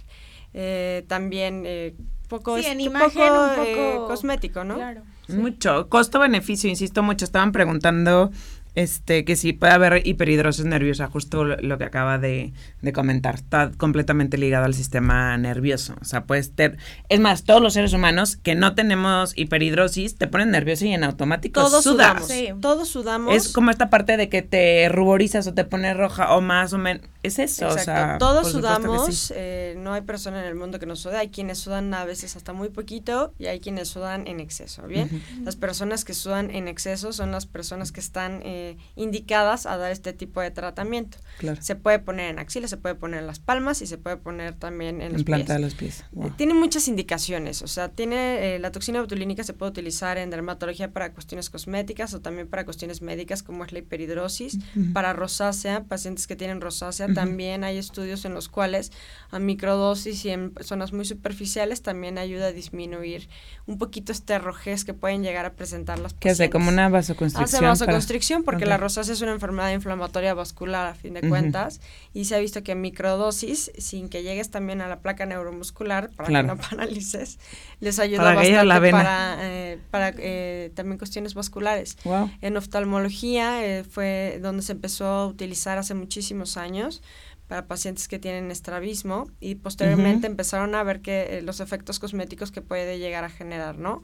C: eh, también eh, poco,
B: sí, en imagen, un poco
C: eh, cosmético, ¿no?
B: Claro.
A: Mucho. Costo-beneficio, insisto mucho. Estaban preguntando este, que sí puede haber hiperhidrosis nerviosa, justo lo, que acaba de, comentar. Está completamente ligado al sistema nervioso. O sea, puedes tener. Es más, todos los seres humanos que no tenemos hiperhidrosis te ponen nervioso y en automático
C: todos
A: sudas.
C: Sudamos. Todos sudamos.
A: Es como esta parte de que te ruborizas o te pones roja o más o menos. Es eso. O sea,
C: todos sudamos. Eh, no hay persona en el mundo que no sude. Hay quienes sudan a veces hasta muy poquito y hay quienes sudan en exceso. Bien. Las personas que sudan en exceso son las personas que están. Eh, indicadas a dar este tipo de tratamiento. Se puede poner en axilas, se puede poner en las palmas y se puede poner también en, los
A: planta
C: de
A: los pies.
C: Eh, tiene muchas indicaciones, o sea, tiene eh, la toxina botulínica se puede utilizar en dermatología para cuestiones cosméticas o también para cuestiones médicas como es la hiperhidrosis, para rosácea, pacientes que tienen rosácea, también hay estudios en los cuales a microdosis y en zonas muy superficiales también ayuda a disminuir un poquito este rojez que pueden llegar a presentar las
A: Que hace como una vasoconstricción.
C: Hace vasoconstricción porque la rosácea es una enfermedad inflamatoria vascular a fin de cuentas y se ha visto que microdosis, sin que llegues también a la placa neuromuscular para que no paralices, les ayuda bastante para, eh, para eh, también cuestiones vasculares. En oftalmología eh, fue donde se empezó a utilizar hace muchísimos años para pacientes que tienen estrabismo y posteriormente empezaron a ver que eh, los efectos cosméticos que puede llegar a generar, ¿no?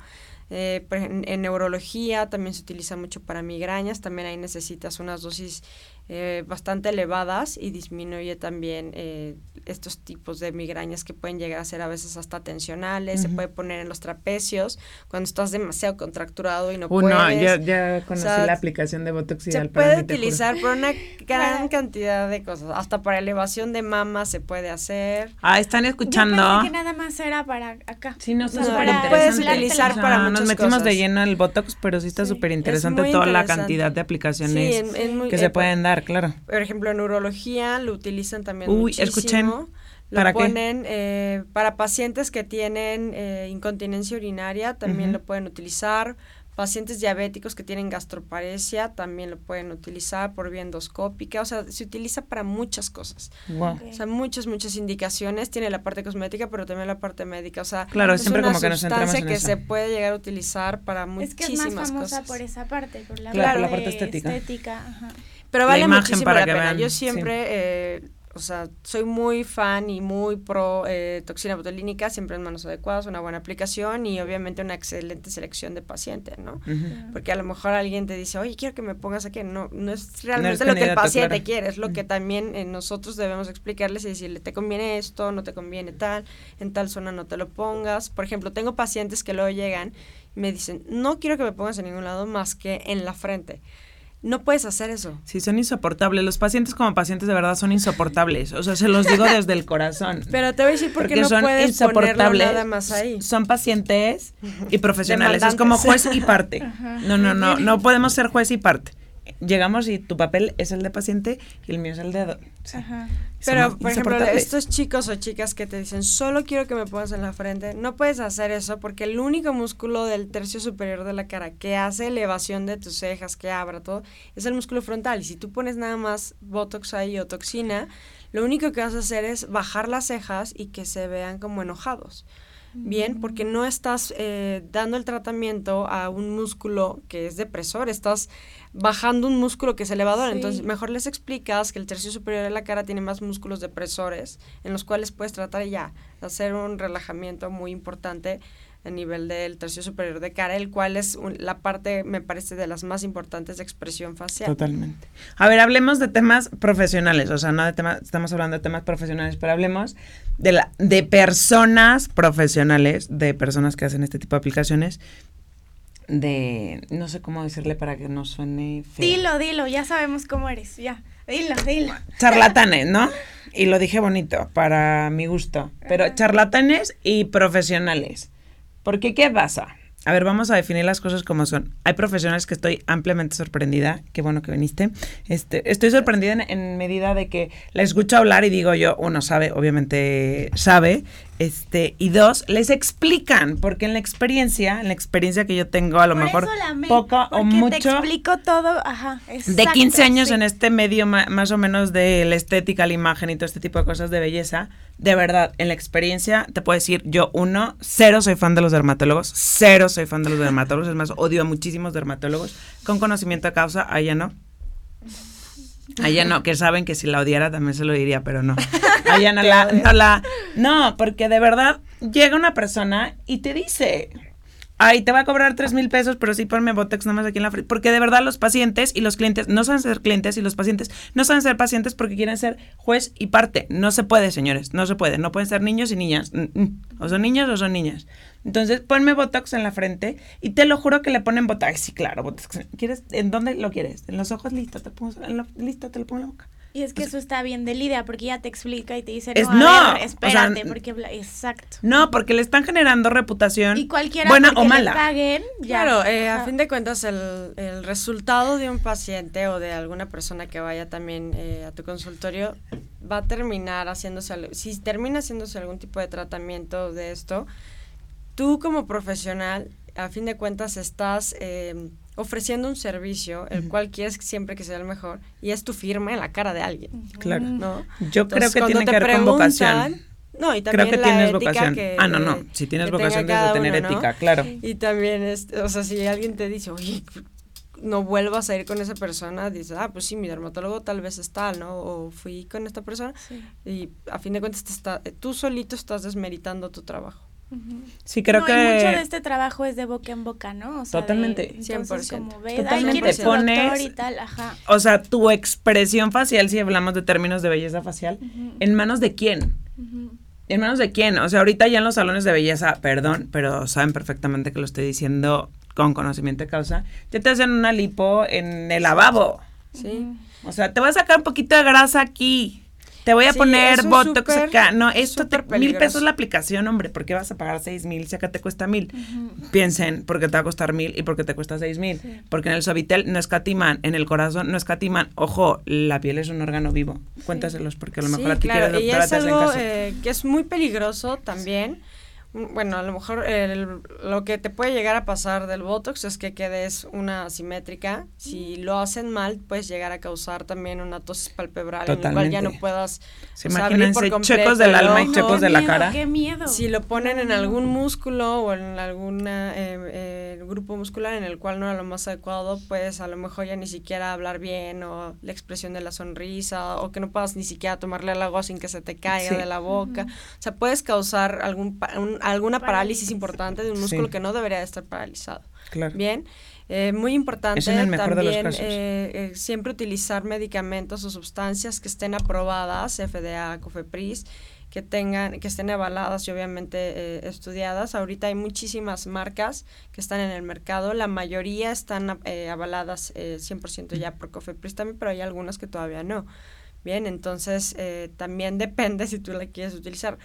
C: Eh, en, neurología también se utiliza mucho para migrañas, también ahí necesitas unas dosis eh, bastante elevadas y disminuye también eh, estos tipos de migrañas que pueden llegar a ser a veces hasta tensionales, se puede poner en los trapecios cuando estás demasiado contracturado y no puedes. No,
A: ya, ya conocí la aplicación de Botox
C: Se puede utilizar por una gran cantidad de cosas, hasta para elevación de mama se puede hacer.
A: Ah, están escuchando.
B: que nada más era para acá.
A: Sí, no,
C: no para, puedes utilizar para muchas
A: Nos metimos de lleno el Botox, pero sí está súper interesante toda la cantidad de aplicaciones que se pueden dar claro.
C: Por ejemplo, en neurología lo utilizan también Uy, muchísimo. escuchen. Lo ¿Para ponen eh, para pacientes que tienen eh, incontinencia urinaria, también lo pueden utilizar. Pacientes diabéticos que tienen gastroparesia también lo pueden utilizar por vía endoscópica, o sea, se utiliza para muchas cosas. O sea, muchas, muchas indicaciones. Tiene la parte cosmética, pero también la parte médica. O sea,
A: claro,
C: es
A: siempre
C: una
A: como que nos
C: sustancia que
A: eso.
C: se puede llegar a utilizar para muchísimas cosas. Es que es más famosa
B: por esa parte, por la,
A: claro, la parte estética.
B: estética ajá.
C: Pero vale muchísimo la pena. Yo siempre, eh, o sea, soy muy fan y muy pro eh, toxina botulínica, siempre en manos adecuadas, una buena aplicación y obviamente una excelente selección de pacientes, ¿no? Porque a lo mejor alguien te dice, oye, quiero que me pongas aquí. No, no es realmente lo que el paciente quiere, es lo que también eh, nosotros debemos explicarles y decirle, te conviene esto, no te conviene tal, en tal zona no te lo pongas. Por ejemplo, tengo pacientes que luego llegan y me dicen, no quiero que me pongas en ningún lado más que en la frente. No puedes hacer eso.
A: Sí, son insoportables. Los pacientes como pacientes de verdad son insoportables. O sea, se los digo desde el corazón.
C: Pero te voy a decir por qué no son puedes insoportables. nada más ahí.
A: Son pacientes y profesionales. Es como juez y parte. No, no, no. No podemos ser juez y parte llegamos y tu papel es el de paciente y el mío es el de...
C: Pero, por ejemplo, estos chicos o chicas que te dicen, solo quiero que me pongas en la frente, no puedes hacer eso porque el único músculo del tercio superior de la cara que hace elevación de tus cejas, que abra todo, es el músculo frontal. Y si tú pones nada más Botox ahí o toxina, lo único que vas a hacer es bajar las cejas y que se vean como enojados bien, porque no estás eh, dando el tratamiento a un músculo que es depresor, estás bajando un músculo que es elevador. Entonces, mejor les explicas que el tercio superior de la cara tiene más músculos depresores, en los cuales puedes tratar ya hacer un relajamiento muy importante a nivel del tercio superior de cara, el cual es la parte, me parece, de las más importantes de expresión facial.
A: Totalmente. A ver, hablemos de temas profesionales, o sea, no de temas, estamos hablando de temas profesionales, pero hablemos de, la, de personas profesionales, de personas que hacen este tipo de aplicaciones, de, no sé cómo decirle para que no suene
B: feo. Dilo, dilo, ya sabemos cómo eres, ya, dilo, dilo.
A: Charlatanes, ¿no? Y lo dije bonito, para mi gusto, pero charlatanes y profesionales. Porque, ¿qué pasa? A ver, vamos a definir las cosas como son. Hay profesionales que estoy ampliamente sorprendida. Qué bueno que viniste. Este, estoy sorprendida en, medida de que la escucho hablar y digo yo, uno sabe, obviamente sabe, este, y dos, les explican, porque en la experiencia, en la experiencia que yo tengo, a lo mejor poca o mucho. Te
B: explico todo, ajá.
A: de 15 años en este medio más o menos de la estética, la imagen y todo este tipo de cosas de belleza, de verdad, en la experiencia te puedo decir, yo uno, cero soy fan de los dermatólogos, cero soy fan de los dermatólogos, es más, odio a muchísimos dermatólogos, con conocimiento de causa, ahí ya no. Allá no, que saben que si la odiara también se lo diría, pero no. Allá no la, no la. No, porque de verdad llega una persona y te dice. Ay, te va a cobrar tres mil pesos, pero sí ponme Botex nomás aquí en la frente. Porque de verdad los pacientes y los clientes no saben ser clientes y los pacientes no saben ser pacientes porque quieren ser juez y parte. No se puede, señores, no se puede. No pueden ser niños y niñas. Mm, mm. O son niños o son niñas. Entonces, ponme Botox en la frente y te lo juro que le ponen Botox. Sí, claro, Botox. ¿Quieres? ¿En dónde lo quieres? ¿En los ojos? Listo, te pongo, listo, te lo pongo en la boca.
B: Y es que pues eso está bien de Lidia, porque ya te explica y te dice,
A: no, no
B: espérate, porque, exacto.
A: No, porque le están generando reputación
B: y cualquiera
A: buena o mala.
B: paguen,
C: Claro, eh, a fin de cuentas, el, el, resultado de un paciente o de alguna persona que vaya también eh, a tu consultorio va a terminar haciéndose, si termina haciéndose algún tipo de tratamiento de esto, tú como profesional, a fin de cuentas, estás em, ofreciendo un servicio, el cual quieres siempre que sea el mejor, y es tu firma en la cara de alguien.
A: Claro. ¿no? Yo creo que tiene que ver con vocación.
C: No, y también
A: Creo que tienes vocación. ah, no, no. Si tienes vocación, debes de tener ética, claro.
C: Y también, es, o sea, si alguien te dice, oye, no vuelvas a ir con esa persona, dices, ah, pues sí, mi dermatólogo tal vez es tal, ¿no? O fui con esta persona y a fin de cuentas te está, tú solito estás desmeritando tu trabajo.
A: Sí, creo que...
B: mucho de este trabajo es de boca en boca, ¿no?
A: O sea, Totalmente.
C: 100%.
B: Como ves, Totalmente.
A: Pones, y tal, ajá. O sea, tu expresión facial, si hablamos de términos de belleza facial, ¿en manos de quién? ¿En manos de quién? O sea, ahorita ya en los salones de belleza, perdón, pero saben perfectamente que lo estoy diciendo con conocimiento de causa, ya te hacen una lipo en el lavabo.
C: Sí.
A: O sea, te voy a sacar un poquito de grasa aquí te voy a poner Botox acá. No, esto te, mil pesos la aplicación, hombre. ¿Por qué vas a pagar seis mil si acá te cuesta mil? Piensen, porque te va a costar mil y porque te cuesta seis mil. Porque en el Suavitel no escatiman, en el corazón no escatiman. Ojo, la piel es un órgano vivo. Cuéntaselos, porque a lo mejor a ti
C: claro. y es algo eh, que es muy peligroso también bueno, a lo mejor lo que te puede llegar a pasar del Botox es que quedes una asimétrica. Si lo hacen mal, puedes llegar a causar también una tosis palpebral en la cual ya no puedas
A: ¿Se imagínense checos del alma y checos de la cara.
B: ¡Qué miedo!
C: Si lo ponen en algún músculo o en algún eh, eh, grupo muscular en el cual no era lo más adecuado, pues a lo mejor ya ni siquiera hablar bien o la expresión de la sonrisa o que no puedas ni siquiera tomarle el agua sin que se te caiga de la boca. O sea, puedes causar algún alguna parálisis, importante de un músculo que no debería de estar paralizado.
A: Claro.
C: Bien. Eh, muy importante también eh, eh, siempre utilizar medicamentos o sustancias que estén aprobadas, FDA, COFEPRIS, que tengan, que estén avaladas y obviamente estudiadas. Ahorita hay muchísimas marcas que están en el mercado, la mayoría están avaladas 100% ya por COFEPRIS también, pero hay algunas que todavía no. Bien, entonces también depende si tú la quieres utilizar.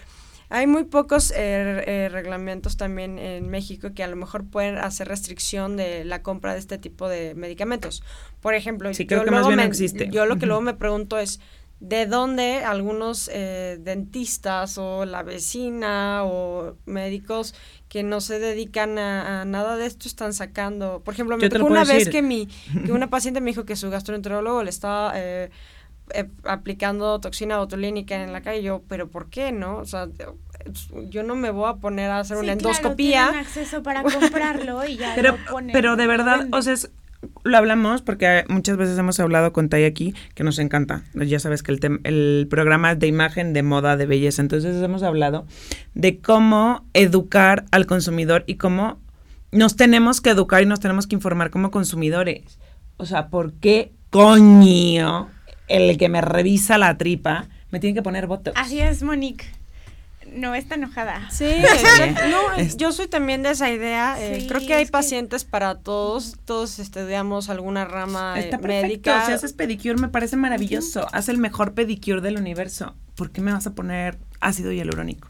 C: Hay muy pocos eh, eh, reglamentos también en México que a lo mejor pueden hacer restricción de la compra de este tipo de medicamentos. Por ejemplo,
A: yo, luego me, existe.
C: yo lo que luego me pregunto es, ¿de dónde algunos eh, dentistas o la vecina o médicos que no se dedican a, nada de esto están sacando? Por ejemplo, me tocó una vez que, mi, que una paciente me dijo que su gastroenterólogo le estaba... Eh, aplicando toxina botulínica en la calle. Yo, ¿pero por qué, no? O sea, yo no me voy a poner a hacer una endoscopía.
B: Claro, acceso para comprarlo y ya
A: pero,
B: lo ponen,
A: Pero de verdad, o sea, lo hablamos porque muchas veces hemos hablado con Tai aquí, que nos encanta. Ya sabes que el, el programa de imagen, de moda, de belleza. Entonces hemos hablado de cómo educar al consumidor y cómo nos tenemos que educar y nos tenemos que informar como consumidores. O sea, ¿por qué coño el que me revisa la tripa me tiene que poner botox.
B: Así es, Monique. No está enojada.
C: Sí, no, yo soy también de esa idea. Eh, creo que hay pacientes para todos. Todos estudiamos alguna rama
A: está
C: eh, médica.
A: Perfecto. Si haces pedicure me parece maravilloso. Haz el mejor pedicure del universo. ¿Por qué me vas a poner ácido hialurónico?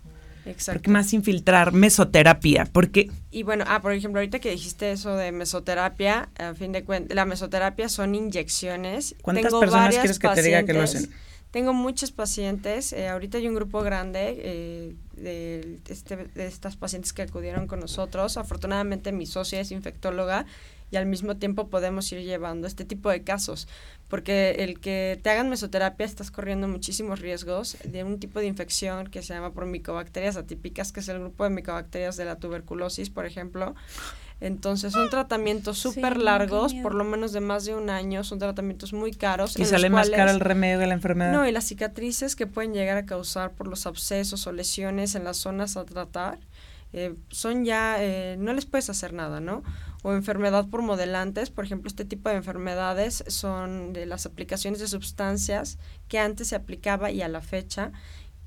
A: Exacto. ¿Por qué más infiltrar mesoterapia? Porque
C: y bueno, ah, por ejemplo, ahorita que dijiste eso de mesoterapia, a fin de cuentas, la mesoterapia son inyecciones.
A: ¿Cuántas personas quieres que te diga que lo hacen?
C: Tengo muchos pacientes, eh, ahorita hay un grupo grande eh, de, este, de estas pacientes que acudieron con nosotros. Afortunadamente mi socia es infectóloga y al mismo tiempo podemos ir llevando este tipo de casos, porque el que te hagan mesoterapia estás corriendo muchísimos riesgos de un tipo de infección que se llama por micobacterias atípicas, que es el grupo de micobacterias de la tuberculosis, por ejemplo. Entonces son tratamientos súper largos, por lo menos de más de un año, son tratamientos muy caros.
A: Y sale más caro el remedio de la enfermedad.
C: No, y las cicatrices que pueden llegar a causar por los abscesos o lesiones en las zonas a tratar, eh, son ya, eh, no les puedes hacer nada, ¿no? O enfermedad por modelantes, por ejemplo, este tipo de enfermedades son de las aplicaciones de sustancias que antes se aplicaba y a la fecha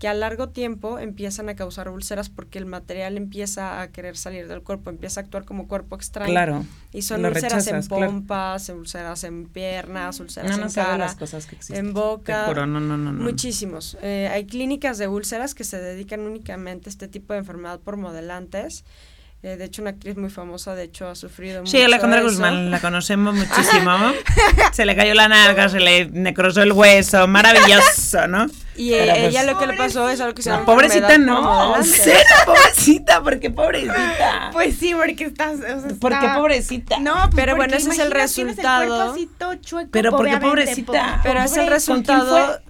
C: que a largo tiempo empiezan a causar úlceras porque el material empieza a querer salir del cuerpo, empieza a actuar como cuerpo extraño.
A: Claro.
C: Y son úlceras en pompas, úlceras en piernas, úlceras en cara, en boca.
A: no, no, no, no,
C: Muchísimos. Eh, hay clínicas de úlceras que se dedican únicamente a este tipo de enfermedad por modelantes. Eh, de hecho, una actriz muy famosa, de hecho, ha sufrido
A: sí, Alejandra Guzmán, la conocemos muchísimo. se le cayó la narga, se le necrosó el hueso, maravilloso, ¿no?
C: Y eh, ella lo que le pasó es algo que se llama
A: Pobrecita no, cero pobrecita, porque pobrecita.
B: Pues sí, porque estás...
A: ¿Por qué pobrecita?
C: No, pero bueno, ese es el resultado.
B: chueco,
A: pero porque pobrecita.
C: Pero es el resultado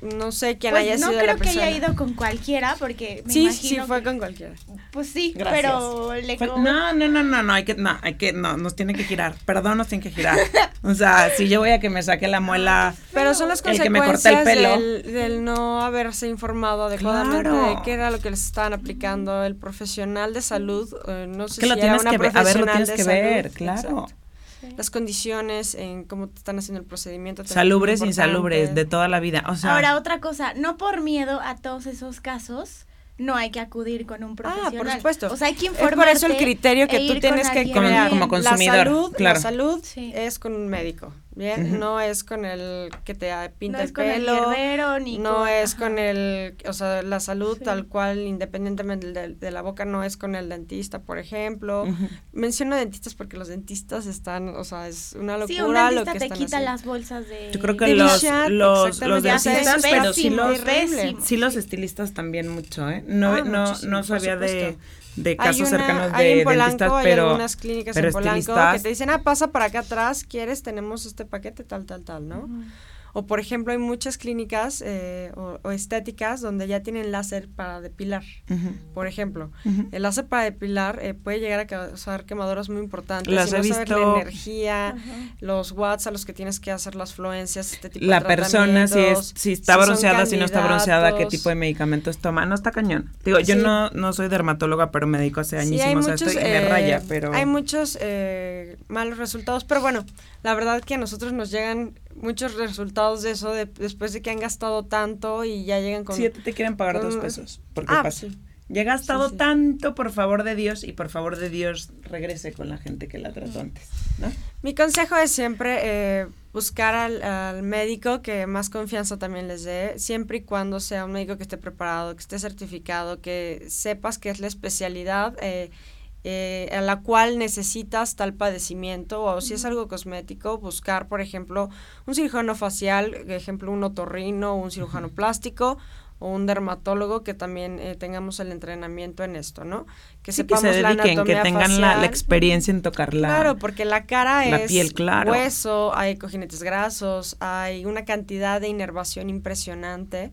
C: no sé quién pues haya sido
B: la persona. No creo que haya ido con cualquiera porque
C: me sí, sí fue con cualquiera.
B: Pues sí, pero le
A: No, no, no, no, no, hay que no, hay que no, nos tiene que girar. Perdón, nos tiene que girar. o sea, si yo voy a que me saque la muela
C: Pero son las consecuencias el pelo. Del, no haberse informado adecuadamente de qué era lo que les estaban aplicando el profesional de salud, eh, no sé
A: que si lo tienes que ver, a ver, lo tienes que ver, claro
C: las condiciones, en cómo te están haciendo el procedimiento.
A: Salubres, insalubres, de toda la vida. O sea,
B: Ahora, otra cosa, no por miedo a todos esos casos, no hay que acudir con un profesional.
C: Ah, por supuesto.
B: O sea, hay que informarte.
C: Es por eso el criterio que e tú tienes que crear.
A: Como consumidor,
C: la salud,
A: claro.
C: La salud es con un médico. Bien, no es con el que te pinta no el pelo,
B: el ni
C: no es con el, o sea, la salud tal cual, independientemente de, la boca, no es con el dentista, por ejemplo. Menciono dentistas porque los dentistas están, o sea, es una locura sí, un lo que te
B: quita las bolsas de.
A: Yo creo que los, los, los dentistas, pero sí los, sí los estilistas también mucho, ¿eh? No, ah, no, no sabía de de casos cercanos de dentistas, pero
C: hay algunas clínicas en Polanco que te dicen, ah, pasa para acá atrás, quieres, tenemos este paquete, tal, tal, tal, ¿no? O por ejemplo, hay muchas clínicas eh, o, estéticas donde ya tienen láser para depilar. Por ejemplo, el láser para depilar eh, puede llegar a causar quemaduras muy importantes.
A: Las he visto.
C: la energía, los watts a los que tienes que hacer las fluencias, este tipo
A: la
C: de
A: persona, si, es, si está bronceada, si no está bronceada, qué tipo de medicamentos toma. No está cañón. Digo, yo no, no soy dermatóloga, pero me dedico hace añísimos a esto y me raya, eh, pero...
C: Hay muchos malos resultados, pero bueno, la verdad que a nosotros nos llegan muchos resultados de eso después de que han gastado tanto y ya llegan con...
A: Sí, te quieren pagar dos pesos. ¿Por qué ah, pasa? Ya he gastado tanto, por favor de Dios, y por favor de Dios regrese con la gente que la trató antes, ¿no?
C: Mi consejo es siempre eh, buscar al, médico que más confianza también les dé, siempre y cuando sea un médico que esté preparado, que esté certificado, que sepas que es la especialidad eh, eh, a la cual necesitas tal padecimiento o si es algo cosmético, buscar, por ejemplo, un cirujano facial, ejemplo, un otorrino, un cirujano plástico o un dermatólogo que también eh, tengamos el entrenamiento en esto, ¿no?
A: Que sepamos que se dediquen, que tengan la, experiencia en tocarla.
C: Claro, porque la cara es hueso, hay cojinetes grasos, hay una cantidad de inervación impresionante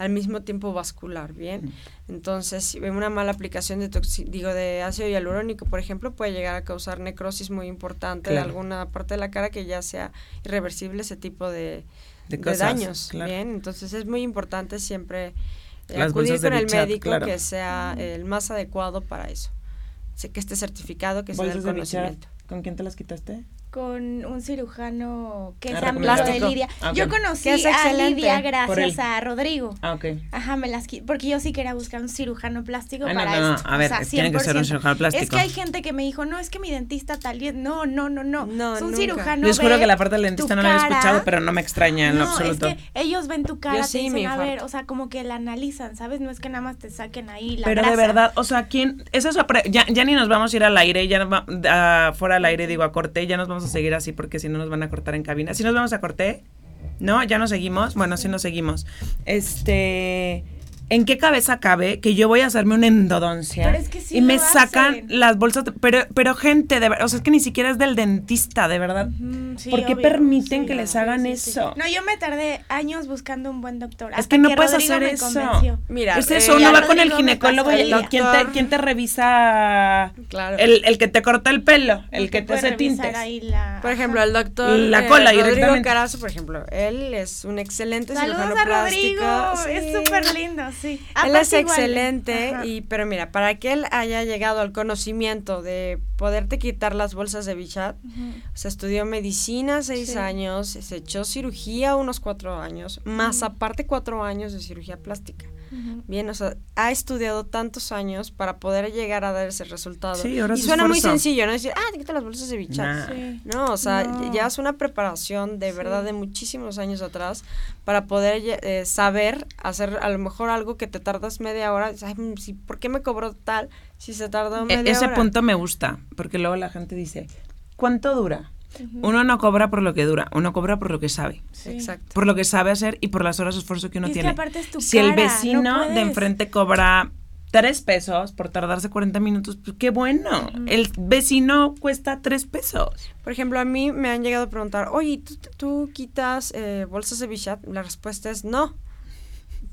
C: al mismo tiempo vascular, ¿bien? Entonces, una mala aplicación de digo de ácido hialurónico, por ejemplo, puede llegar a causar necrosis muy importante de alguna parte de la cara que ya sea irreversible ese tipo de, daños, ¿bien? Entonces, es muy importante siempre eh, acudir con el médico que sea el más adecuado para eso. que esté certificado, que sea el conocimiento.
A: ¿Con quién te las quitaste?
B: Con un cirujano que es ah, amigo de Lidia. Ah, yo conocí a Lidia gracias a Rodrigo.
A: Ah, ok.
B: Ajá, me las porque yo sí quería buscar un cirujano plástico para
A: no, no, a ver, tiene que ser un cirujano plástico.
B: Es que hay gente que me dijo, no, es que mi dentista tal vez, no, no, no, no, no es un cirujano
A: Yo juro que la parte del dentista no la había escuchado, pero no me extraña en lo absoluto.
B: es que ellos ven tu cara, te dicen, a ver, o sea, como que la analizan, ¿sabes? No es que nada más te saquen ahí la
A: Pero de verdad, o sea, ¿quién? Es eso, ya, ya ni nos vamos a ir al aire, ya fuera al aire, digo, a corte, ya nos vamos a seguir así porque si no nos van a cortar en cabina. Si nos vamos a corte, ¿no? Ya nos seguimos. Bueno, sí nos seguimos. Este. ¿En qué cabeza cabe que yo voy a hacerme una endodoncia y me sacan las bolsas? pero, pero gente, de verdad, o sea, es que ni siquiera es del dentista, de verdad. ¿Por qué permiten que les hagan eso?
B: No, yo me tardé años buscando un buen doctor.
A: Es que no puedes hacer eso. Mira, es eso, uno va con el ginecólogo y ¿quién te, quién te revisa? Claro. El, el, que te corta el pelo, el que te hace tintes.
C: Por ejemplo, el doctor
A: la cola
C: eh, Rodrigo Carazo, por ejemplo, él es un excelente
B: Saludos
C: cirujano
B: a Rodrigo, es súper lindo sí.
C: él es excelente, y pero mira, para que él haya llegado al conocimiento de poderte quitar las bolsas de bichat, se estudió medicina seis años, se echó cirugía unos cuatro años, más aparte cuatro años de cirugía plástica. Bien, o sea, ha estudiado tantos años para poder llegar a dar ese resultado.
A: y
C: suena muy sencillo, ¿no? Decir, ah, te quitas las bolsas de bichat. No, o sea, ya es una preparación de verdad de muchísimos años atrás para poder eh, saber hacer a lo mejor algo que te tardas media hora. Ay, mm, ¿Por qué me cobró tal si se tardó e, media
A: Ese punto me gusta, porque luego la gente dice, ¿cuánto dura? Uno no cobra por lo que dura, uno cobra por lo que sabe.
C: Exacto.
A: Por lo que sabe hacer y por las horas de esfuerzo que uno tiene. si el vecino de enfrente cobra tres pesos por tardarse 40 minutos, pues qué bueno. El vecino cuesta tres pesos.
C: Por ejemplo, a mí me han llegado a preguntar, oye, ¿tú, quitas eh, bolsas de bichat? La respuesta es no.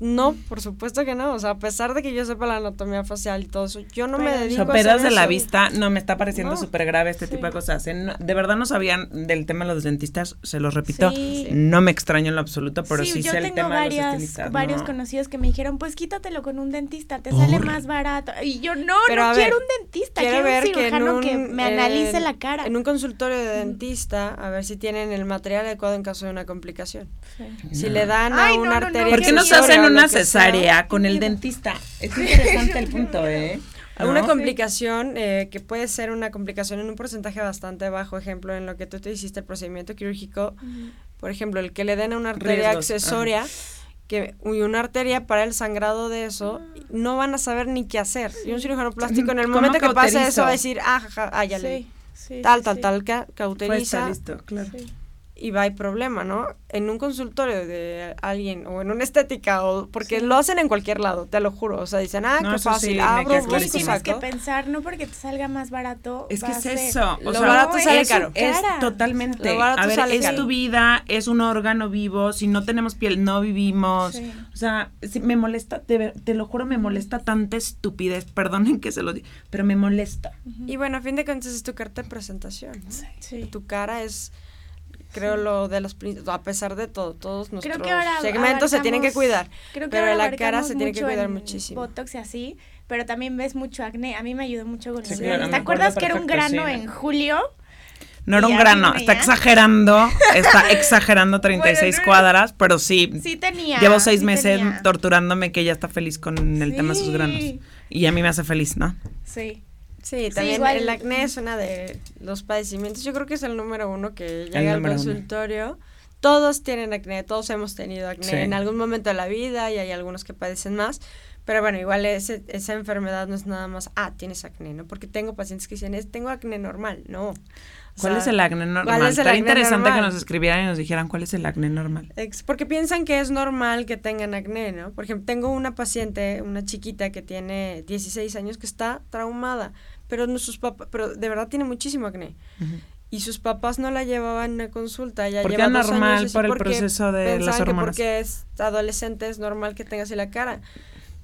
C: No, por supuesto que no. O sea, a pesar de que yo sepa la anatomía facial y todo eso, yo no me dedico
A: a hacer de la vista, no, me está pareciendo súper grave este tipo de cosas. de verdad no sabían del tema de los dentistas, se los repito, no me extraño en lo absoluto, pero sí, sé el tema
B: de los estilistas. varios conocidos que me dijeron, pues quítatelo con un dentista, te sale más barato. Y yo, no, no quiero un dentista, quiero, un cirujano que, me analice la cara.
C: En un consultorio de dentista, a ver si tienen el material adecuado en caso de una complicación. Si le dan a una arteria...
A: ¿Por qué no se hacen una cesárea con el dentista? Es interesante el punto, ¿eh?
C: Una complicación eh, que puede ser una complicación en un porcentaje bastante bajo, ejemplo, en lo que tú te hiciste el procedimiento quirúrgico, por ejemplo, el que le den a una arteria accesoria, que y una arteria para el sangrado de eso, no van a saber ni qué hacer. Y un cirujano plástico en el momento que pase eso va a decir, ah, ah ya le tal, tal, tal, cauteriza. Pues listo, claro y va hay problema, ¿no? En un consultorio de alguien o en una estética o porque lo hacen en cualquier lado, te lo juro, o sea, dicen, "Ah, qué fácil, sí, abro,
B: tienes que pensar no porque te salga más barato,
A: es que es eso, o lo barato sale caro. Es totalmente. a ver, es tu vida, es un órgano vivo, si no tenemos piel no vivimos. O sea, si me molesta, te, te, lo juro, me molesta tanta estupidez, perdonen que se lo diga, pero me molesta.
C: Y bueno, a fin de cuentas es tu carta de presentación. Sí. Tu cara es creo lo de los a pesar de todo, todos nuestros segmentos se tienen que cuidar, creo que pero la cara se tiene que cuidar muchísimo.
B: Botox y así, pero también ves mucho acné. A mí me ayudó mucho con el ¿Te acuerdas que era un grano en julio?
A: No era un grano, está exagerando, está exagerando 36 cuadras, pero sí.
B: Sí tenía.
A: Llevo seis meses torturándome que ella está feliz con el tema de sus granos. Y a mí me hace feliz, ¿no?
B: Sí.
C: Sí, también el acné es una de los padecimientos. Yo creo que es el número uno que llega al consultorio. Todos tienen acné, todos hemos tenido acné en algún momento de la vida y hay algunos que padecen más. Pero bueno, igual ese, esa enfermedad no es nada más, ah, tienes acné, ¿no? Porque tengo pacientes que dicen, es, tengo acné normal. No.
A: ¿Cuál es el acné normal? Estaría interesante que nos escribieran y nos dijeran cuál es el acné normal.
C: Porque piensan que es normal que tengan acné, ¿no? Por ejemplo, tengo una paciente, una chiquita que tiene 16 años que está traumada, pero no sus papás, pero de verdad tiene muchísimo acné. Y sus papás no la llevaban a consulta,
A: lleva normal por el proceso de las hormonas.
C: Que porque es adolescente es normal que tenga así la cara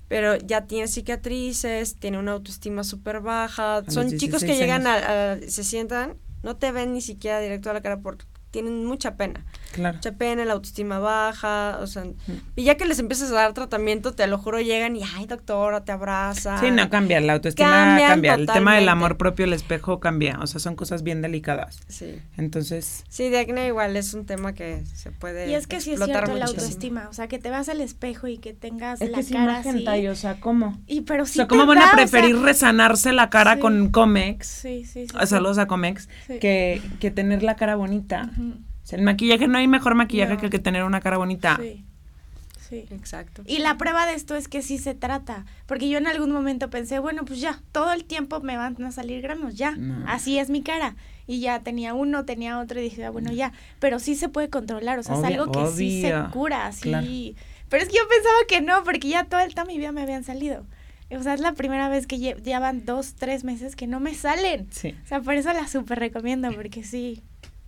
C: pero ya tiene cicatrices, tiene una autoestima súper baja. Son chicos que llegan a, se sientan, no te ven ni siquiera directo a la cara por tienen mucha pena. Claro. Mucha pena, la autoestima baja, o sea, y ya que les empiezas a dar tratamiento, te lo juro, llegan y, ay, doctora, te abraza.
A: Sí, no, cambia, la autoestima cambia, el tema del amor propio, el espejo cambia, o sea, son cosas bien delicadas. Sí. Entonces.
C: Sí, de acné igual es un tema que se puede
B: Y es que sí es cierto la autoestima, o sea, que te vas al espejo y que tengas la cara así.
A: o sea, ¿cómo?
B: Y pero sí
A: O sea, ¿cómo van a preferir resanarse la cara con Comex? Sí, sí, sí. Saludos a Comex, que, que tener la cara bonita el maquillaje, no hay mejor maquillaje que, que tener una cara bonita.
B: Sí. Sí. Exacto. Y la prueba de esto es que sí se trata, porque yo en algún momento pensé, bueno, pues ya, todo el tiempo me van a salir granos, ya, así es mi cara. Y ya tenía uno, tenía otro y dije, ah, bueno, ya, pero sí se puede controlar, o sea, es algo que sí se cura, sí. Pero es que yo pensaba que no, porque ya todo el mi vida me habían salido. O sea, es la primera vez que llevan dos, tres meses que no me salen. Sí. O sea, por eso la súper recomiendo, porque sí,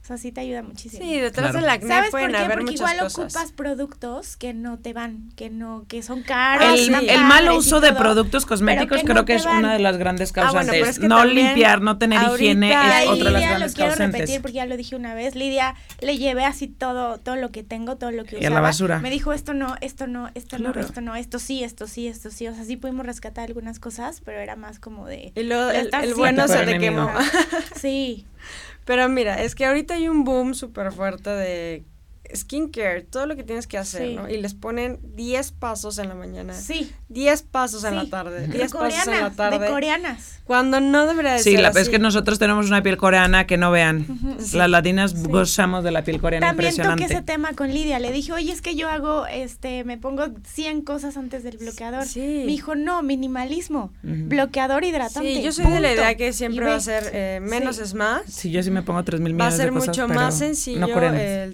B: o sea, sí te ayuda muchísimo.
C: Sí, detrás del acné ¿Sabes pueden por qué? Porque igual
B: ocupas productos que no te van, que no, que son caros.
A: El, el mal uso de productos cosméticos creo que es una de las grandes ah, causantes. no limpiar, no tener higiene es otra de las grandes
B: lo quiero repetir porque ya lo dije una vez. Lidia, le llevé así todo, todo lo que tengo, todo lo que usaba.
A: Y a la basura.
B: Me dijo esto no, esto no, esto no, esto no, esto sí, esto sí, esto sí. O sea, sí pudimos rescatar algunas cosas, pero era más como de.
C: Y luego el, el bueno se te quemó.
B: sí.
C: Pero mira, es que ahorita hay un boom súper fuerte de skincare, todo lo que tienes que hacer, ¿no? Y les ponen 10 pasos en la mañana. Sí. 10 pasos en la tarde. 10 pasos en la tarde.
B: De coreanas.
C: Cuando no debería de
A: sí,
C: ser.
A: Sí, es que nosotros tenemos una piel coreana que no vean. Las latinas gozamos de la piel coreana
B: También
A: impresionante.
B: toqué ese tema con Lidia. Le dije, oye, es que yo hago, este, me pongo 100 cosas antes del bloqueador. Sí. Me dijo, no, minimalismo. Bloqueador hidratante.
C: Sí, yo soy de la idea que siempre va a ser eh, menos es más.
A: Sí, yo sí me pongo 3 mil millones
C: Va a ser
A: mucho
C: más sencillo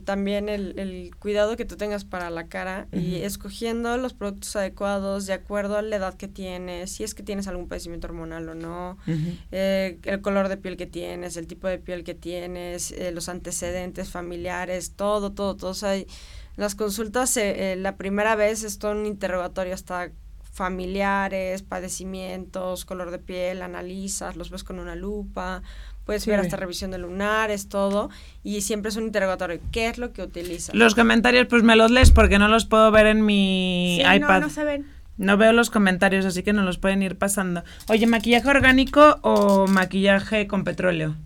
C: también el el, cuidado que tú tengas para la cara y escogiendo los productos adecuados de acuerdo a la edad que tienes, si es que tienes algún padecimiento hormonal o no, eh, el color de piel que tienes, el tipo de piel que tienes, eh, los antecedentes familiares, todo, todo, todo. O sea, Las consultas, eh, la primera vez es todo un interrogatorio hasta familiares, padecimientos, color de piel, analizas, los ves con una lupa, puedes ver hasta revisión de lunares, todo, y siempre es un interrogatorio. ¿Qué es lo que utilizas?
A: Los comentarios, pues me los lees porque no los puedo ver en mi iPad.
B: No, no se ven.
A: No veo los comentarios, así que no los pueden ir pasando. Oye, ¿maquillaje orgánico o maquillaje con petróleo?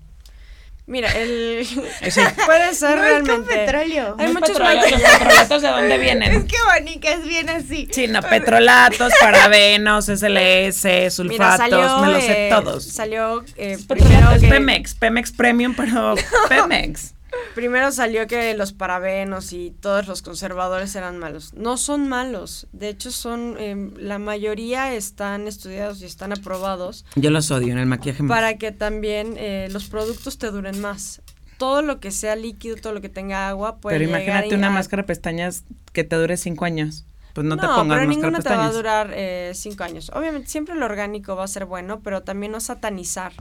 C: Mira, el puede ser
B: no
C: realmente.
B: Es con petróleo.
A: Hay muchos petrolatos de dónde vienen.
B: Es que bonica es bien así.
A: Sí, no, petrolatos, parabenos, SLS, sulfatos, me los sé
C: eh,
A: todos.
C: Salió eh,
A: primero es Pemex, Pemex Premium, pero Pemex.
C: Primero salió que los parabenos y todos los conservadores eran malos. No son malos. De hecho, son em, la mayoría están estudiados y están aprobados.
A: Yo los odio en el maquillaje.
C: Para que también eh, los productos te duren más. Todo lo que sea líquido, todo lo que tenga agua, puede
A: Pero imagínate una máscara de pestañas que te dure cinco años pues no, te
C: pongas
A: pero
C: ninguna te va a durar eh, cinco años. Obviamente siempre lo orgánico va a ser bueno, pero también no satanizar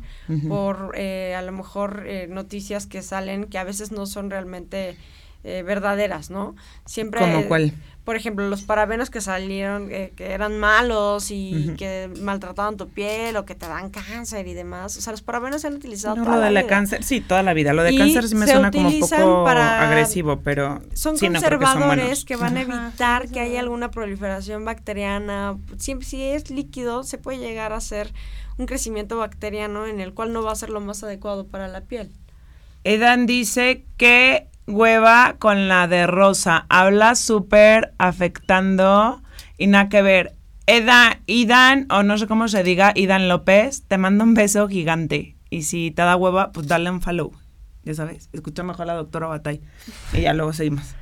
C: por eh, a lo mejor eh, noticias que salen que a veces no son realmente eh, verdaderas, ¿no? Siempre.
A: ¿Como cuál?
C: Por ejemplo, los parabenos que salieron, eh, que eran malos y que maltrataban tu piel o que te dan cáncer y demás. O sea, los parabenos se han utilizado
A: no, lo de la cáncer, sí, toda la vida. Lo de cáncer sí me suena como un poco agresivo, pero.
C: Son conservadores que van a evitar que haya alguna proliferación bacteriana. Siempre, si es líquido, se puede llegar a ser un crecimiento bacteriano en el cual no va a ser lo más adecuado para la piel.
A: Edan dice que hueva con la de Rosa. Habla súper afectando y nada que ver. Eda, Idan, o no sé cómo se diga, Idan López, te mando un beso gigante. Y si te da hueva, pues dale un follow. Ya sabes, escucha mejor a la doctora Batay. Y ya luego seguimos.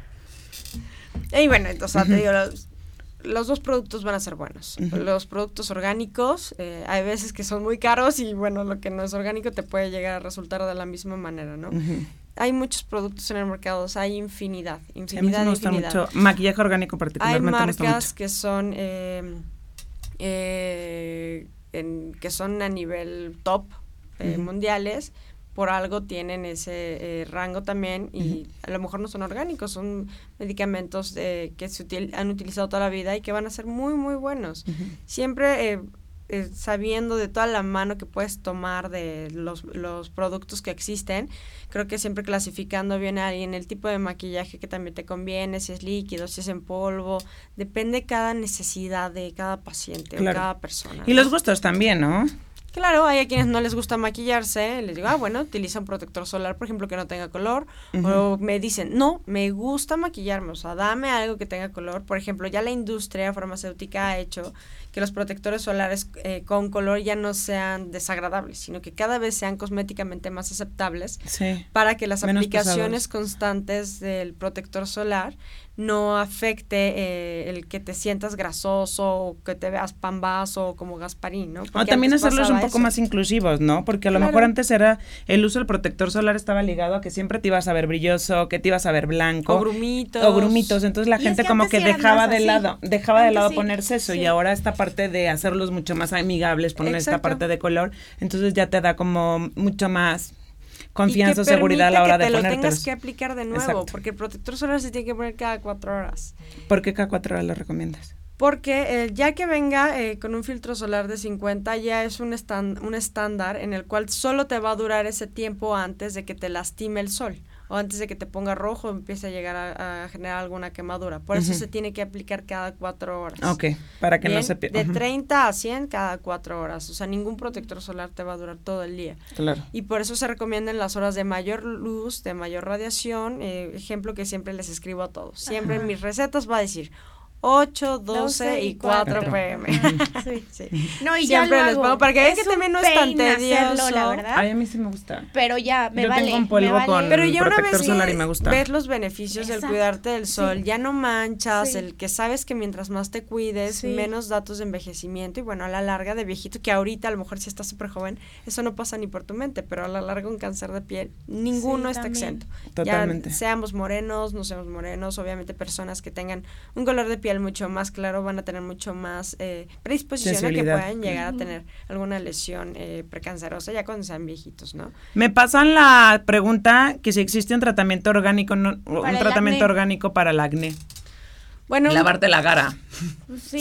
C: Y bueno, entonces te digo, los, dos productos van a ser buenos. Los productos orgánicos, eh, hay veces que son muy caros y bueno, lo que no es orgánico te puede llegar a resultar de la misma manera, ¿no? Hay muchos productos en el mercado, hay infinidad, infinidad, a mí me gusta
A: mucho maquillaje orgánico particularmente.
C: Hay marcas que son em, eh, que son a nivel top eh, mundiales, por algo tienen ese eh, rango también y a lo mejor no son orgánicos, son medicamentos que se han utilizado toda la vida y que van a ser muy muy buenos. Siempre eh, sabiendo de toda la mano que puedes tomar de los, los, productos que existen, creo que siempre clasificando bien ahí en el tipo de maquillaje que también te conviene, si es líquido, si es en polvo, depende cada necesidad de cada paciente o cada persona.
A: Y los gustos también, ¿no?
C: Claro, hay a quienes no les gusta maquillarse, les digo, ah, bueno, utiliza un protector solar, por ejemplo, que no tenga color, o me dicen, no, me gusta maquillarme, o sea, dame algo que tenga color. Por ejemplo, ya la industria farmacéutica ha hecho que los protectores solares eh, con color ya no sean desagradables, sino que cada vez sean cosméticamente más aceptables para que las aplicaciones constantes del protector solar no afecte eh, el que te sientas grasoso o que te veas pambazo o como Gasparín, ¿no?
A: o también hacerlos un poco más inclusivos, ¿no? Porque a lo mejor antes era el uso del protector solar estaba ligado a que siempre te ibas a ver brilloso, que te ibas a ver blanco.
C: O grumitos.
A: O grumitos. Entonces la gente como que dejaba de lado, dejaba de lado ponerse eso y ahora esta parte de hacerlos mucho más amigables, poner esta parte de color, entonces ya te da como mucho más confianza o seguridad a la hora de ponértelos.
C: lo tengas que aplicar de nuevo, porque el protector solar se tiene que poner cada cuatro horas.
A: ¿Por qué cada cuatro horas lo recomiendas?
C: Porque eh, ya que venga eh, con un filtro solar de 50 ya es un, un estándar en el cual solo te va a durar ese tiempo antes de que te lastime el sol o antes de que te ponga rojo empiece a llegar a, generar alguna quemadura. Por eso se tiene que aplicar cada cuatro horas.
A: Ok, para que no se
C: pierda. De 30 a 100 cada cuatro horas. O sea, ningún protector solar te va a durar todo el día.
A: Claro.
C: Y por eso se recomiendan las horas de mayor luz, de mayor radiación. Eh, ejemplo que siempre les escribo a todos. Siempre en mis recetas va a decir 8, 12, y 4, pm.
B: sí. sí. No, y
C: Siempre
B: ya
C: les pongo para que vean que también no es tan tedioso.
B: la verdad.
A: Ay, a mí sí me gusta.
B: Pero ya, me
A: Yo
B: vale.
A: tengo un polvo con
C: Pero ya una vez
A: solar y me gusta.
C: ves los beneficios del cuidarte del sol, ya no manchas, el que sabes que mientras más te cuides, menos datos de envejecimiento y bueno, a la larga de viejito, que ahorita a lo mejor si estás súper joven, eso no pasa ni por tu mente, pero a la larga un cáncer de piel, ninguno está exento.
A: Totalmente.
C: Ya seamos morenos, no seamos morenos, obviamente personas que tengan un color de piel piel mucho más claro, van a tener mucho más eh, predisposición a que puedan llegar a tener alguna lesión eh, precancerosa ya cuando sean viejitos, ¿no?
A: Me pasan la pregunta que si existe un tratamiento orgánico, un tratamiento orgánico para el acné. Bueno, lavarte la cara.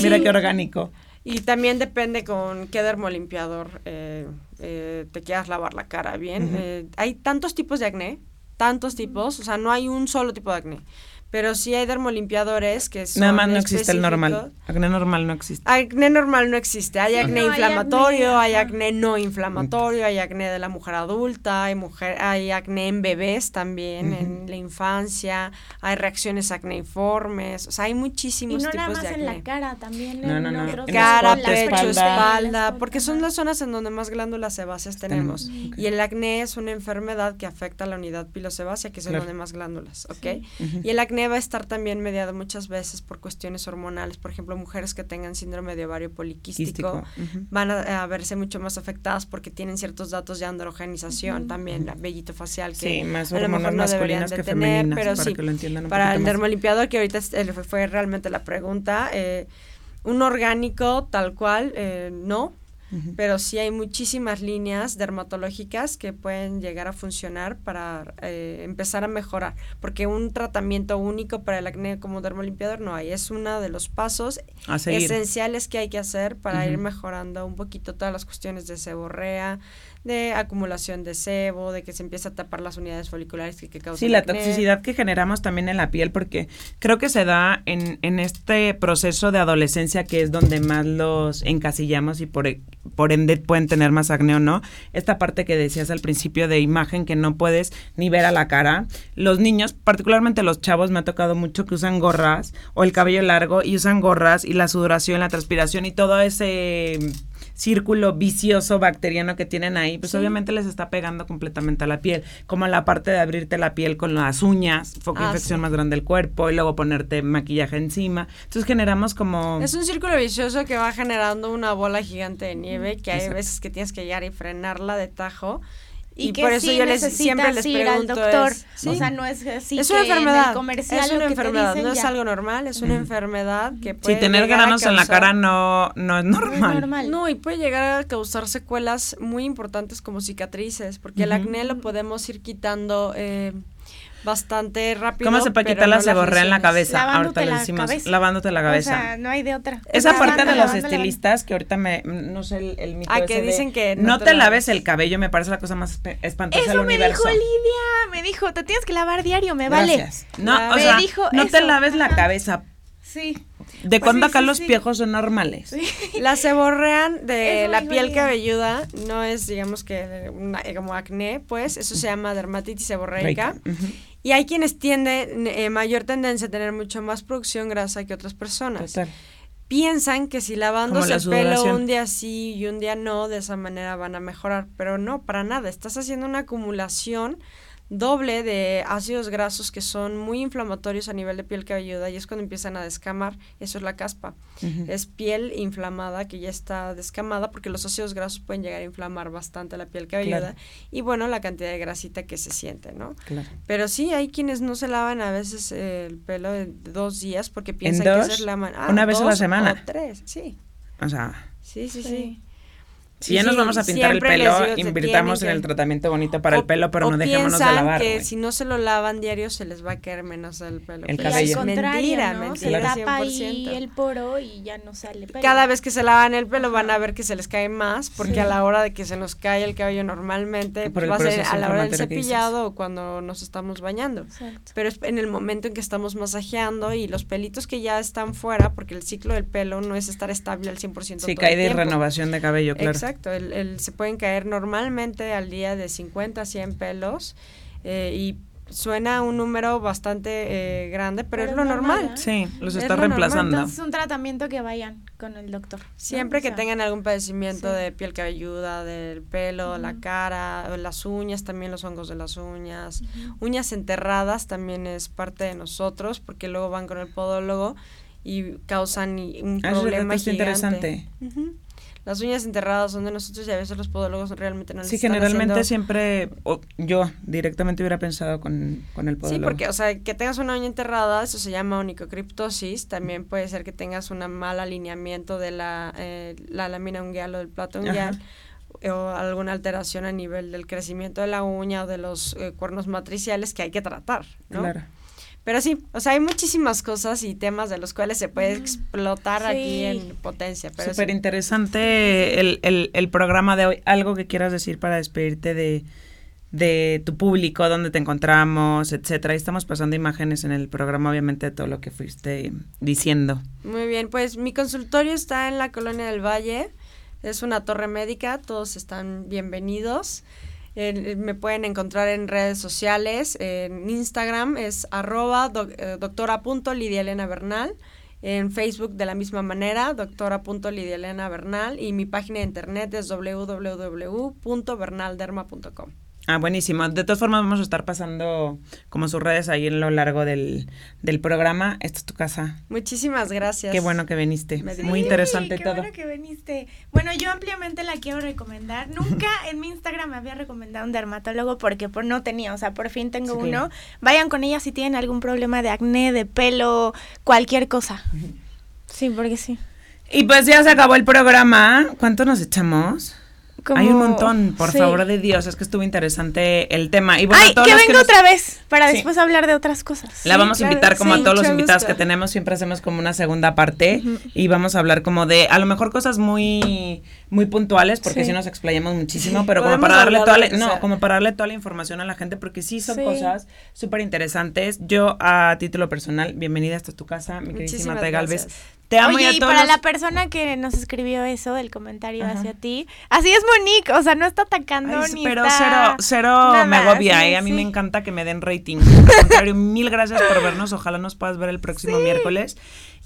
A: Mira qué orgánico.
C: Y también depende con qué dermolimpiador eh, eh, te quieras lavar la cara bien. Eh, hay tantos tipos de acné, tantos tipos, o sea, no hay un solo tipo de acné. Pero sí hay dermolimpiadores que son
A: Nada más no existe el normal. Acné normal no existe.
C: Acné normal no existe. Hay acné inflamatorio, hay acné, no inflamatorio, hay acné de la mujer adulta, hay mujer, hay acné en bebés también, en la infancia, hay reacciones acneiformes, o sea, hay muchísimos tipos de acné.
B: no
C: nada más en
B: la cara, también no, en
C: no, otros Cara, pecho, espalda, porque son las zonas en donde más glándulas sebáceas tenemos. Y el acné es una enfermedad que afecta a la unidad pilosebácea, que es en donde más glándulas, ¿ok? Y el acné va a estar también mediado muchas veces por cuestiones hormonales. Por ejemplo, mujeres que tengan síndrome de ovario poliquístico van a, verse mucho más afectadas porque tienen ciertos datos de androgenización, también la vellito facial que
A: más a lo mejor no deberían de tener, pero
C: para sí, para el dermolimpiador, que ahorita fue realmente la pregunta, eh, un orgánico tal cual, eh, no, pero sí hay muchísimas líneas dermatológicas que pueden llegar a funcionar para eh, empezar a mejorar, porque un tratamiento único para el acné como dermolimpiador no hay, es uno de los pasos esenciales que hay que hacer para ir mejorando un poquito todas las cuestiones de seborrea, de acumulación de sebo, de que se empieza a tapar las unidades foliculares que, que causan
A: Sí, la toxicidad que generamos también en la piel, porque creo que se da en, en este proceso de adolescencia que es donde más los encasillamos y por, por ende pueden tener más acné o no. Esta parte que decías al principio de imagen que no puedes ni ver a la cara. Los niños, particularmente los chavos, me ha tocado mucho que usan gorras o el cabello largo y usan gorras y la sudoración, la transpiración y todo ese círculo vicioso bacteriano que tienen ahí, pues obviamente les está pegando completamente a la piel, como la parte de abrirte la piel con las uñas, de ah, infección más grande del cuerpo y luego ponerte maquillaje encima. Entonces generamos como...
C: Es un círculo vicioso que va generando una bola gigante de nieve que hay veces que tienes que llegar y frenarla de tajo y, por eso yo les, siempre les pregunto doctor.
B: o sea no es así
C: es una enfermedad comercial es una enfermedad no es algo normal es una enfermedad que puede
A: sí tener granos en la cara no no es normal.
C: no y puede llegar a causar secuelas muy importantes como cicatrices porque el acné lo podemos ir quitando eh, bastante rápido.
A: ¿Cómo se puede quitar la seborrea en la cabeza? Lavándote ahorita decimos, cabeza. lavándote la cabeza.
B: O sea, no hay de otra.
A: Esa parte de los estilistas que ahorita me, no sé el, el mito
C: Ah, que dicen que
A: no, te, laves el cabello, me parece la cosa más espantosa del universo.
B: Eso me dijo Lidia, me dijo, te tienes que lavar diario, me vale.
A: No, o sea, no te laves la cabeza.
B: Sí.
A: ¿De pues cuándo acá los piejos son normales?
C: La seborrea de la piel cabelluda no es, digamos que, como acné, pues, eso se llama dermatitis seborreica. Y hay quienes tienden eh, mayor tendencia a tener mucho más producción grasa que otras personas. Piensan que si lavándose el pelo un día sí y un día no, de esa manera van a mejorar, pero no, para nada. Estás haciendo una acumulación doble de ácidos grasos que son muy inflamatorios a nivel de piel cabelluda y es cuando empiezan a descamar, eso es la caspa. Es piel inflamada que ya está descamada porque los ácidos grasos pueden llegar a inflamar bastante la piel cabelluda y bueno, la cantidad de grasita que se siente, ¿no? Pero sí, hay quienes no se lavan a veces el pelo de dos días porque piensan que es la
A: ah, Una vez a la semana.
C: O tres, sí.
A: O sea.
C: sí, sí. sí.
A: Si ya nos vamos a pintar el pelo, invirtamos en el tratamiento bonito para el pelo, pero no dejémonos de lavar.
C: que si no se lo lavan diario se les va a caer menos el pelo.
A: El cabello.
B: Al mentira, ¿no? Se tapa ahí el poro y ya no sale pelo.
C: Cada vez que se lavan el pelo van a ver que se les cae más, porque a la hora de que se nos cae el cabello normalmente pues va a ser a la hora del cepillado o cuando nos estamos bañando. Pero es en el momento en que estamos masajeando y los pelitos que ya están fuera, porque el ciclo del pelo no es estar estable al 100%
A: Sí, cae de renovación de cabello, claro.
C: Exacto, el, se pueden caer normalmente al día de 50 a 100 pelos eh, y suena un número bastante eh, grande, pero, es lo normal.
A: Sí, los está reemplazando.
B: es un tratamiento que vayan con el doctor.
C: Siempre que tengan algún padecimiento de piel cabelluda, del pelo, la cara, las uñas, también los hongos de las uñas. Uñas enterradas también es parte de nosotros, porque luego van con el podólogo y causan un ah, problema gigante. interesante las uñas enterradas son de nosotros y a veces los podólogos realmente no les
A: Sí, generalmente siempre yo directamente hubiera pensado con, con, el podólogo.
C: Sí, porque, o sea, que tengas una uña enterrada, eso se llama onicocriptosis. También puede ser que tengas un mal alineamiento de la, eh, la lámina unguial o del plato unguial. o alguna alteración a nivel del crecimiento de la uña o de los eh, cuernos matriciales que hay que tratar, ¿no? Claro. Pero sí, o sea, hay muchísimas cosas y temas de los cuales se puede explotar aquí en potencia.
A: Súper interesante el, el, el, programa de hoy. ¿Algo que quieras decir para despedirte de, de tu público, dónde te encontramos, etcétera? estamos pasando imágenes en el programa, obviamente, de todo lo que fuiste diciendo.
C: Muy bien, pues mi consultorio está en la Colonia del Valle. Es una torre médica, todos están bienvenidos me pueden encontrar en redes sociales. En Instagram es arroba eh, Bernal. En Facebook de la misma manera, doctora.lidiaelena Bernal. Y mi página de internet es www.bernalderma.com.
A: Ah, buenísimo. De todas formas, vamos a estar pasando como sus redes ahí en lo largo del, del programa. Esta es tu casa.
C: Muchísimas gracias.
A: Qué bueno que viniste. Muy interesante
B: qué
A: todo.
B: bueno que viniste. Bueno, yo ampliamente la quiero recomendar. Nunca en mi Instagram me había recomendado un dermatólogo porque por, no tenía. O sea, por fin tengo uno. Vayan con ella si tienen algún problema de acné, de pelo, cualquier cosa. Sí, porque sí.
A: Y pues ya se acabó el programa. ¿Cuánto nos echamos? Hay un montón, por favor de Dios, es que estuvo interesante el tema.
B: Y bueno, Ay, que venga otra vez para después hablar de otras cosas.
A: La vamos a invitar como a todos los invitados que tenemos, siempre hacemos como una segunda parte y vamos a hablar como de a lo mejor cosas muy muy puntuales porque si nos explayamos muchísimo, pero como para darle toda la, no, como para darle toda la información a la gente porque sí son cosas súper interesantes. Yo a título personal, bienvenida hasta tu casa, mi queridísima Tay Galvez.
B: Te amo Oye, y, para la persona que nos escribió eso, el comentario hacia ti, así es Monique, o sea, no está atacando ni
A: Pero
B: cero,
A: cero me agobia, ¿eh? A mí me encanta que me den rating. Al mil gracias por vernos, ojalá nos puedas ver el próximo miércoles.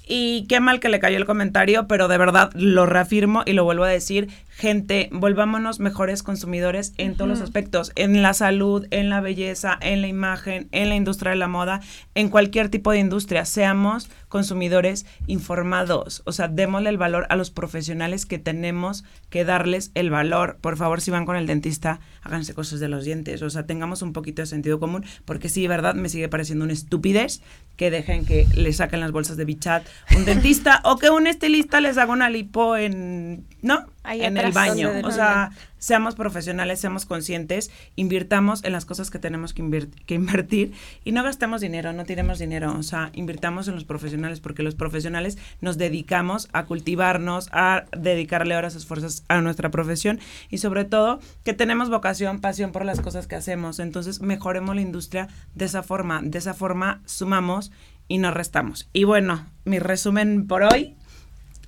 A: Y qué mal que le cayó el comentario, pero de verdad lo reafirmo y lo vuelvo a decir. Gente, volvámonos mejores consumidores en todos los aspectos, en la salud, en la belleza, en la imagen, en la industria de la moda, en cualquier tipo de industria. Seamos consumidores informados, o sea, démosle el valor a los profesionales que tenemos que darles el valor. Por favor, si van con el dentista, háganse cosas de los dientes, o sea, tengamos un poquito de sentido común, porque sí, verdad, me sigue pareciendo una estupidez que dejen que le saquen las bolsas de bichat un dentista o que un estilista les haga una lipo en, ¿no? en el baño. O sea, seamos profesionales, seamos conscientes, invirtamos en las cosas que tenemos que, invertir y no gastemos dinero, no tiremos dinero. O sea, invirtamos en los profesionales porque los profesionales nos dedicamos a cultivarnos, a dedicarle horas, esfuerzos a nuestra profesión y sobre todo que tenemos vocación, pasión por las cosas que hacemos. Entonces, mejoremos la industria de esa forma. De esa forma sumamos y nos restamos. Y bueno, mi resumen por hoy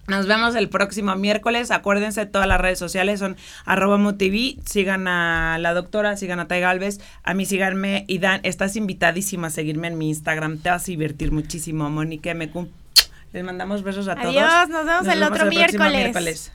A: nos vemos el próximo miércoles. Acuérdense, todas las redes sociales son arroba mutv. Sigan a la doctora, sigan a Tai Galvez. A mí síganme. Y Dan, estás invitadísima a seguirme en mi Instagram. Te vas a divertir muchísimo, Mónica MQ. Les mandamos besos a todos.
B: Adiós, nos vemos el otro miércoles.